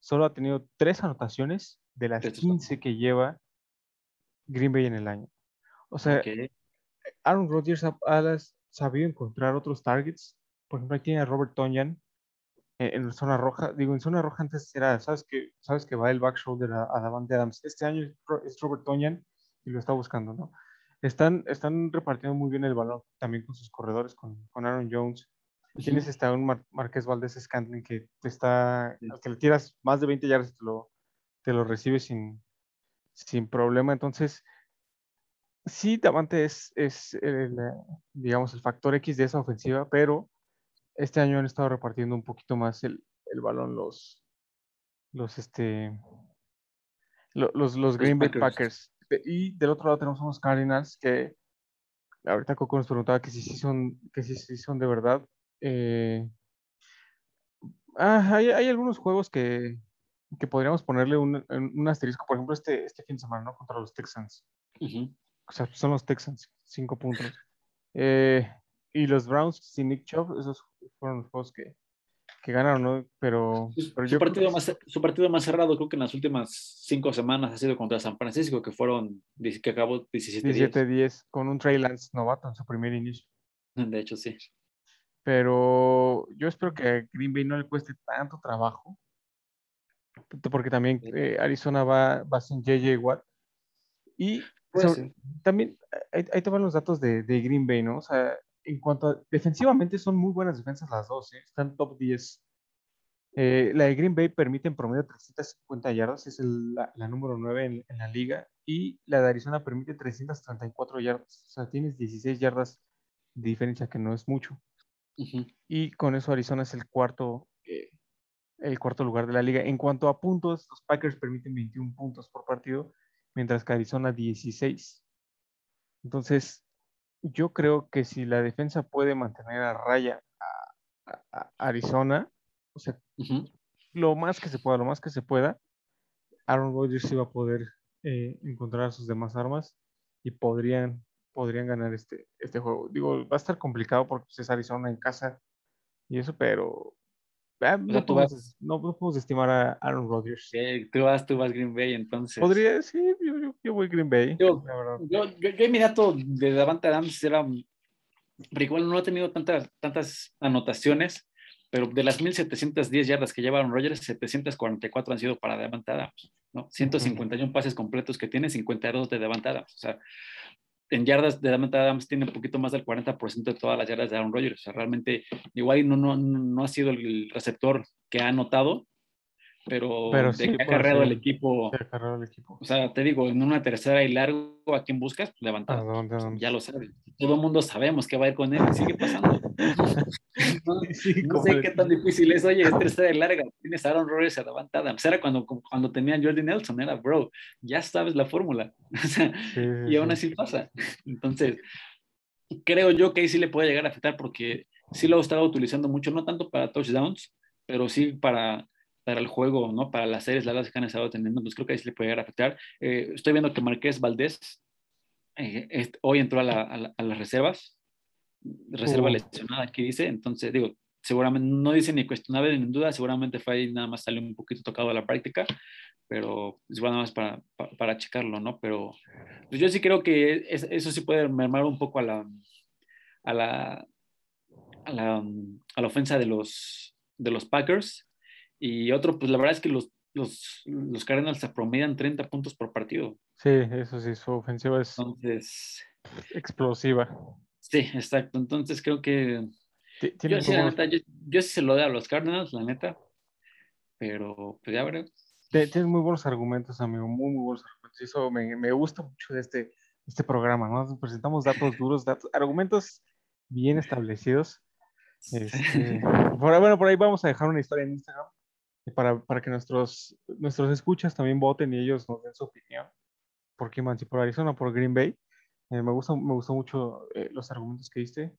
solo ha tenido tres anotaciones de las Tres 15 que lleva Green Bay en el año. O sea, Ok. Aaron Rodgers ha, ha sabido encontrar otros targets. Por ejemplo, aquí tiene a Robert Tonyan en, en zona roja. Digo, en zona roja antes era, sabes que, sabes que va el back shoulder a, a Davante Adams. Este año es, Ro- es Robert Tonyan y lo está buscando, ¿no? Están, están repartiendo muy bien el balón también con sus corredores, con, con Aaron Jones. Tienes este, a un Mar- Marqués Valdés Scantling que te está, Sí. que le tiras más de 20 yardas te lo, te lo recibe sin, sin problema. Entonces, sí, Davante es, es el, eh, digamos, el factor X de esa ofensiva, pero este año han estado repartiendo un poquito más el, el balón los, los, este, lo- los, los Green Bay Packers. Y del otro lado tenemos unos Cardinals que ahorita Coco nos preguntaba que si sí son, que si sí son de verdad. Eh, Ah, hay, hay algunos juegos que, que podríamos ponerle un, un asterisco, por ejemplo, este, este fin de semana, ¿no? Contra los Texans. O sea, son los Texans, cinco puntos. Eh, y los Browns sin Nick Chubb, esos fueron los juegos que, que ganaron, ¿no? Pero, Su, pero su yo partido más, su partido más cerrado creo que en las últimas cinco semanas ha sido contra San Francisco, que fueron, que acabó 17 17-10 con un Trey Lance novato en su primer inicio. días. De hecho, sí. Pero yo espero que a Green Bay no le cueste tanto trabajo. Porque también Sí. eh, Arizona va, va sin JJ Watt. Y Puede sobre- ser. también ahí, ahí te van los datos de, de Green Bay, ¿no? O sea, en cuanto a defensivamente son muy buenas defensas las dos, ¿eh? Están top 10. Eh, la de Green Bay permite en promedio 350 yardas, es el- la, la número 9 en, en la liga, y la de Arizona permite 334 yardas, o sea, tienes 16 yardas de diferencia, que no es mucho. Y con eso Arizona es el cuarto, eh, el cuarto lugar de la liga. En cuanto a puntos, los Packers permiten 21 puntos por partido, mientras que Arizona 16. Entonces, yo creo que si la defensa puede mantener a raya a, a- a Arizona, o sea, lo más que se pueda, lo más que se pueda, Aaron Rodgers sí va a poder eh, encontrar sus demás armas y podrían, podrían ganar este, este juego. Digo, va a estar complicado porque pues, es Arizona en casa y eso, pero ah, podemos, vas- no podemos estimar a Aaron Rodgers. Sí, tú vas, tú vas Green Bay, entonces. Podría, sí, yo, yo, voy Green Bay, Yo-. Yo, yo, yo mi dato de Davante Adams era, igual no ha tenido tantas, tantas anotaciones, pero de las 1710 yardas que llevaron Rogers, 744 han sido para Davante Adams, ¿no? 151 pases completos que tiene, 52 de Davante Adams, o sea, en yardas de Davante Adams tiene un poquito más del 40% de todas las yardas de Aaron Rodgers, o sea, realmente igual no, no, no ha sido el receptor que ha anotado, pero, Pero de sí, que ha cargado el equipo Se el equipo. o sea, te digo, en una tercera y largo, ¿a quién buscas? ¿A Levantar. Ya lo sabes. Todo el mundo sabemos que va a ir con él sigue pasando. No, Sí, no sé qué tan difícil es. Oye, es tercera y larga. Tienes a Aaron Rodgers y a Davante Adams. Era cuando, cuando tenían Jordi Nelson. Era, bro, ya sabes la fórmula. Sí, y aún sí. así pasa. Entonces, creo yo que ahí sí le puede llegar a afectar porque sí lo he estado utilizando mucho, no tanto para touchdowns, pero sí para, para el juego, ¿no? Para las series largas que han estado teniendo, pues creo que ahí sí le puede llegar a afectar. Eh, estoy viendo que Marqués Valdés eh, hoy entró a, la- a la- a las reservas, reserva Uh. lesionada aquí dice, entonces digo, seguramente no dice ni cuestionable ni en duda, seguramente fue ahí nada más salió un poquito tocado a la práctica, pero es nada más para, para, para checarlo, ¿no? Pero pues yo sí creo que es- eso sí puede mermar un poco a la, a la, a la, a la ofensa de los, de los Packers. Y otro, pues la verdad es que los, los, los Cardinals se promedian 30 puntos por partido. Sí, eso sí, su ofensiva es Entonces, explosiva. sí, exacto. Entonces creo que yo sí, la neta, yo, yo sí se lo doy a los Cardinals, la neta. Pero pues ya veremos. Tienes muy buenos argumentos, amigo, muy, muy buenos argumentos. Eso me, me gusta mucho de este, este programa, ¿no? Nos presentamos datos duros, datos, argumentos bien establecidos. Este, por bueno, por ahí vamos a dejar una historia en Instagram para, para que nuestros, nuestros escuchas también voten y ellos nos den su opinión. ¿Por qué man? Si por Arizona por Green Bay. Eh, me, gusta, me gustó mucho eh, los argumentos que diste.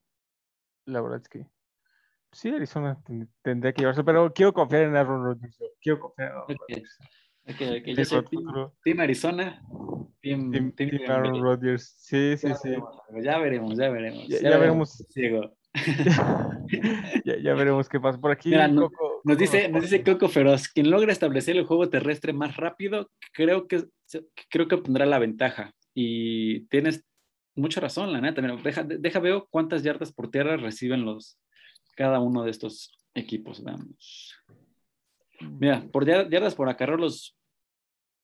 La verdad es que sí, Arizona ten- tendría que llevarse, pero quiero confiar en Aaron Rodgers. Quiero confiar en Aaron. Rodgers. Yo soy team, Arizona, team, Team, Aaron. Rodgers. Sí, sí, Ya sí. veremos, Ya veremos, ya veremos. Ya- ya veremos. Ciego. ya, ya veremos qué pasa. Por aquí Mira, no- Coco- Nos dice, nos dice Coco Feroz, quien logra establecer el juego terrestre más rápido, creo que, creo que obtendrá la ventaja. Y tienes mucha razón, la neta. Mira, deja, deja veo cuántas yardas por tierra reciben los, cada uno de estos equipos. Veamos. Mira, por yar- yardas por acarreo, los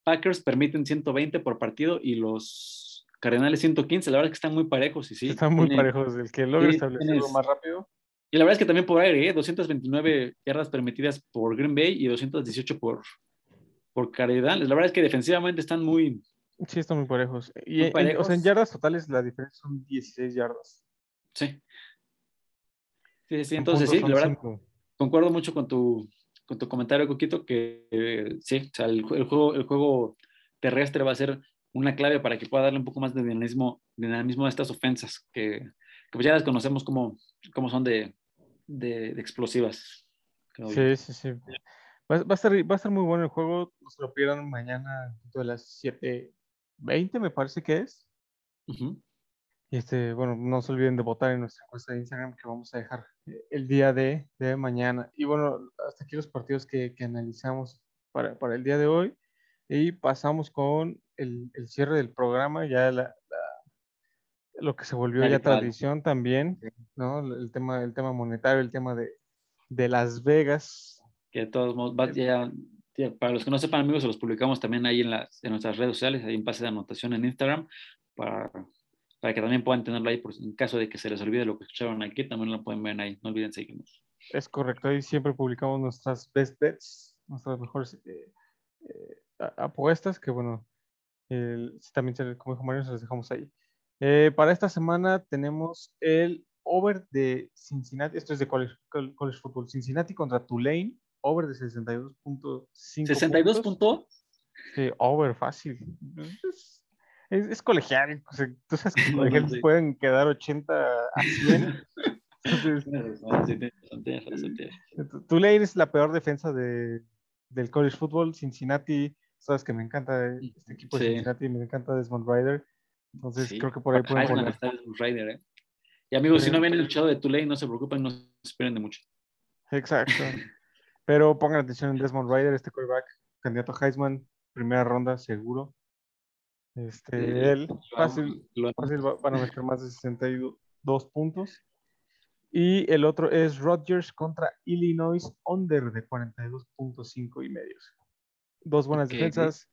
Packers permiten 120 por partido y los Cardenales 115. La verdad es que están muy parejos y sí. Están muy tienen- parejos. El que logre sí, establecerlo tienes- más rápido. Y la verdad es que también por aire, ¿eh? 229 yardas permitidas por Green Bay y 218 por, por Cardinals. La verdad es que defensivamente están muy... Sí, están muy parejos. Y Muy en- en- o sea, en yardas totales la diferencia son 16 yardas. Sí. Sí, sí, En entonces sí, la verdad, cinco. concuerdo mucho con tu, con tu comentario, Coquito, que eh, sí, o sea, el juego, el juego terrestre va a ser una clave para que pueda darle un poco más de dinamismo, dinamismo a estas ofensas, que, que pues ya las conocemos como, como son de, de- de explosivas. creo. Sí, sí, sí. Va, va a estar, va a estar muy bueno el juego. No se lo pierdan mañana a las 7:20, me parece que es. Ujú. Y este, bueno, no se olviden de votar en nuestra encuesta de Instagram que vamos a dejar eh, el día de, de mañana. Y bueno, hasta aquí los partidos que, que analizamos para, para el día de hoy. Y pasamos con el, el cierre del programa, ya la- lo que se volvió Ya tradición también, ¿no? El tema, el tema monetario, el tema de, de Las Vegas. Que de todos modos, va- ya, ya, para los que no sepan, amigos, se los publicamos también ahí en, las, en nuestras redes sociales, ahí en pase de anotación en Instagram, para, para que también puedan tenerlo ahí, por, en caso de que se les olvide lo que escucharon aquí, también lo pueden ver ahí. No olviden seguirnos. Es correcto, ahí siempre publicamos nuestras best bets, nuestras mejores eh, eh, apuestas, que bueno, el- también, se- como dijo Mario, se las dejamos ahí. Eh, para esta semana tenemos el over de Cincinnati, esto es de college, col- college football, Cincinnati contra Tulane, over de 62.5 62 puntos. Sí, over, fácil. Es, es- es colegial, o sea, tú sabes que colegiales sí. pueden quedar 80 a 100. Entonces, Tienes razón, sí, tienes razón, tienes razón, tienes razón. Tulane es la peor defensa de, del college football. Cincinnati, sabes que me encanta este equipo de Sí. Cincinnati, me encanta Desmond Ryder. Entonces Sí, creo que por ahí pueden Heisman poner. está en Rider, ¿eh? Y amigos, si no ven el show de Tulane, no se preocupen, no se esperen de mucho. Exacto. Pero pongan atención en Desmond Ryder, este quarterback, candidato a Heisman, primera ronda seguro. Este, él, fácil, lo fácil va- van a meter más de 62 puntos. Y el otro es Rodgers contra Illinois, under de 42.5 y medios. Dos buenas defensas,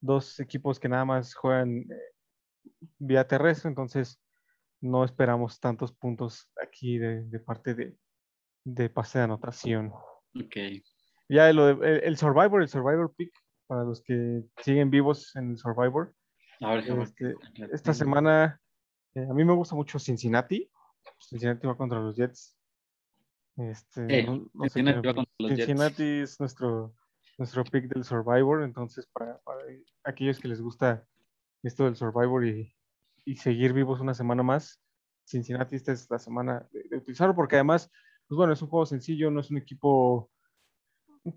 dos equipos que nada más juegan eh, vía terrestre, entonces no esperamos tantos puntos aquí de, de parte de, de pase de anotación. Ok. Ya lo de- el, el Survivor, el Survivor Pick, para los que siguen vivos en el Survivor, A ver, déjame- este, esta semana, eh, a mí me gusta mucho Cincinnati. Cincinnati va contra los Jets. Este, Eh, no- no Cincinnati va contra los Jets. Cincinnati es nuestro, nuestro pick del Survivor. Entonces, para, para aquellos que les gusta esto del Survivor y, y seguir vivos una semana más, Cincinnati esta es la semana de, de utilizarlo, porque además, pues bueno, es un juego sencillo, no es un equipo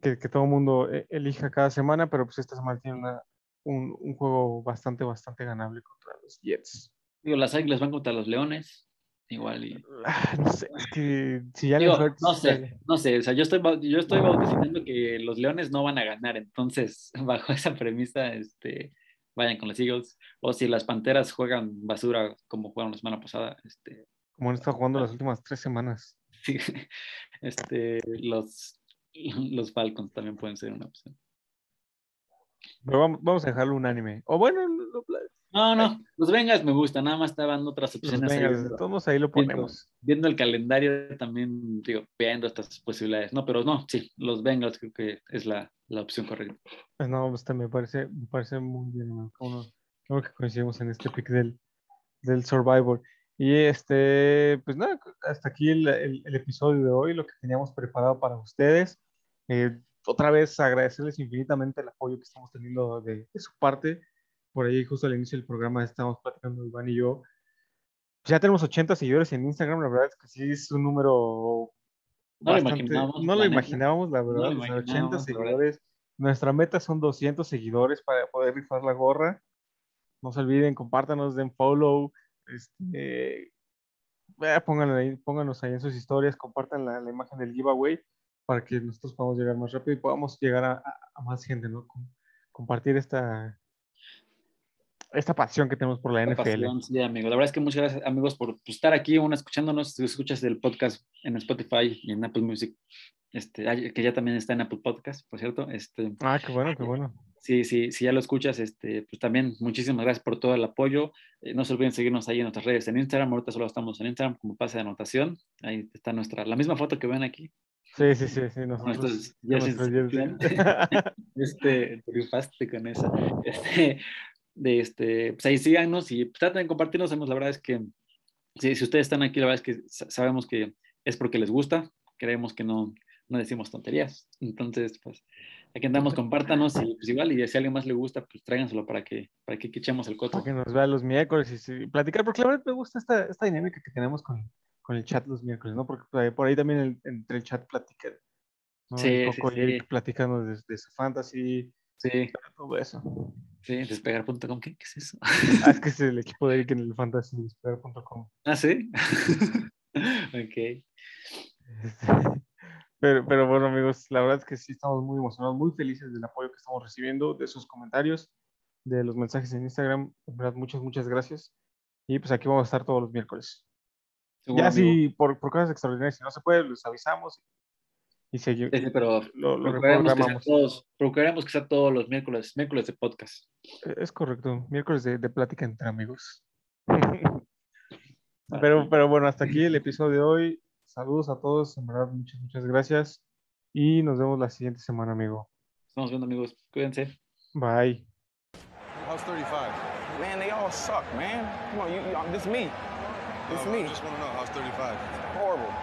que, que todo el mundo eh, elija cada semana, pero pues esta semana tiene una- un, un juego bastante, bastante ganable contra los Jets. Digo, las águilas van contra los leones. Igual y. Ah, no sé, es que si ya Digo, no sé, no sé. O sea, yo estoy, yo estoy bautizando que los leones no van a ganar. Entonces, bajo esa premisa, este, vayan con los Eagles. O si las panteras juegan basura como jugaron la semana pasada, este, como han estado jugando las últimas tres semanas. sí, este, los, los Falcons también pueden ser una opción. Pero vamos, vamos a dejarlo unánime. O bueno, lo- No, no, los Bengals me gustan, nada más estaban otras los opciones. ahí Bengals, viendo- de todos ahí lo viendo- ponemos. Viendo el calendario también, digo, viendo estas posibilidades. No, pero no, sí, los Bengals creo que es la, la opción correcta. Pues no, este me parece, me parece muy bien, ¿no? Como no- como que coincidimos en este pick del, del Survivor. Y este, pues nada, hasta aquí el, el- el episodio de hoy, lo que teníamos preparado para ustedes. Eh, otra vez agradecerles infinitamente el apoyo que estamos teniendo de, de su parte. Por ahí, justo al inicio del programa, estábamos platicando Iván y yo. Ya tenemos 80 seguidores en Instagram, la verdad es que sí es un número No lo bastante- imaginábamos, no lo imaginábamos, la verdad, lo o sea, 80 imaginábamos, la verdad. seguidores. Nuestra meta son 200 seguidores para poder rifar la gorra. No se olviden, compártanos, den follow, este, eh, ahí, pónganos ahí en sus historias, compartan la, la imagen del giveaway para que nosotros podamos llegar más rápido y podamos llegar a, más gente, ¿no? Com- compartir esta, esta pasión que tenemos por la Qué NFL. pasión, sí, amigo. La verdad es que muchas gracias, amigos, por estar aquí, uno escuchándonos. Si escuchas el podcast en Spotify y en Apple Music, este, que ya también está en Apple Podcast, por cierto. Este, Ah, qué bueno, qué bueno. sí, sí, si ya lo escuchas, este, pues también muchísimas gracias por todo el apoyo. Eh, no se olviden seguirnos ahí en nuestras redes en Instagram. Ahorita solo estamos en Instagram como pase de anotación. Ahí está nuestra, la misma foto que ven aquí. Sí, sí, sí, sí. Nosotros, jerseys nuestros de jerseys. Este, triunfaste con esa. Este, de este, pues ahí síganos y pues, traten de compartirnos. La verdad es que si, si ustedes están aquí, la verdad es que sa- sabemos que es porque les gusta. Creemos que no, no decimos tonterías. Entonces, pues aquí andamos, compártanos y pues igual, y si a alguien más le gusta, pues tráiganselo para que, para que echemos el coto. para que nos vea los miércoles y sí, platicar, porque la verdad me gusta esta, esta dinámica que tenemos con, con el chat los miércoles, ¿no? Porque por ahí, también el- entre el chat platican, ¿no? Sí, sí, Coco sí. Eric platicando de, de su fantasy, Sí, todo eso. sí, despegar.com, ¿qué, ¿qué es eso? Ah, es que es el equipo de Eric en el fantasy.com. ah, sí. ok. Pero, pero bueno, amigos, la verdad es que sí estamos muy emocionados, muy felices del apoyo que estamos recibiendo, de sus comentarios, de los mensajes en Instagram. En verdad, muchas, muchas gracias. Y pues aquí vamos a estar todos los miércoles. Ya si por, por cosas extraordinarias, si no se puede, les avisamos y seguimos. Sí, sí, pero Lo, lo procuraremos que, sea todos, procuraremos que sea todos los miércoles, miércoles de podcast. Es correcto, miércoles de, de plática entre amigos. Pero, pero bueno, hasta aquí el episodio de hoy. Saludos a todos, en verdad, muchas, muchas gracias. Y nos vemos la siguiente semana, amigo. Estamos viendo, amigos. Cuídense. Bye. How's 35? Man, they all suck, man. Come on, you, you this me. This me. want to know, how's 35? Horrible.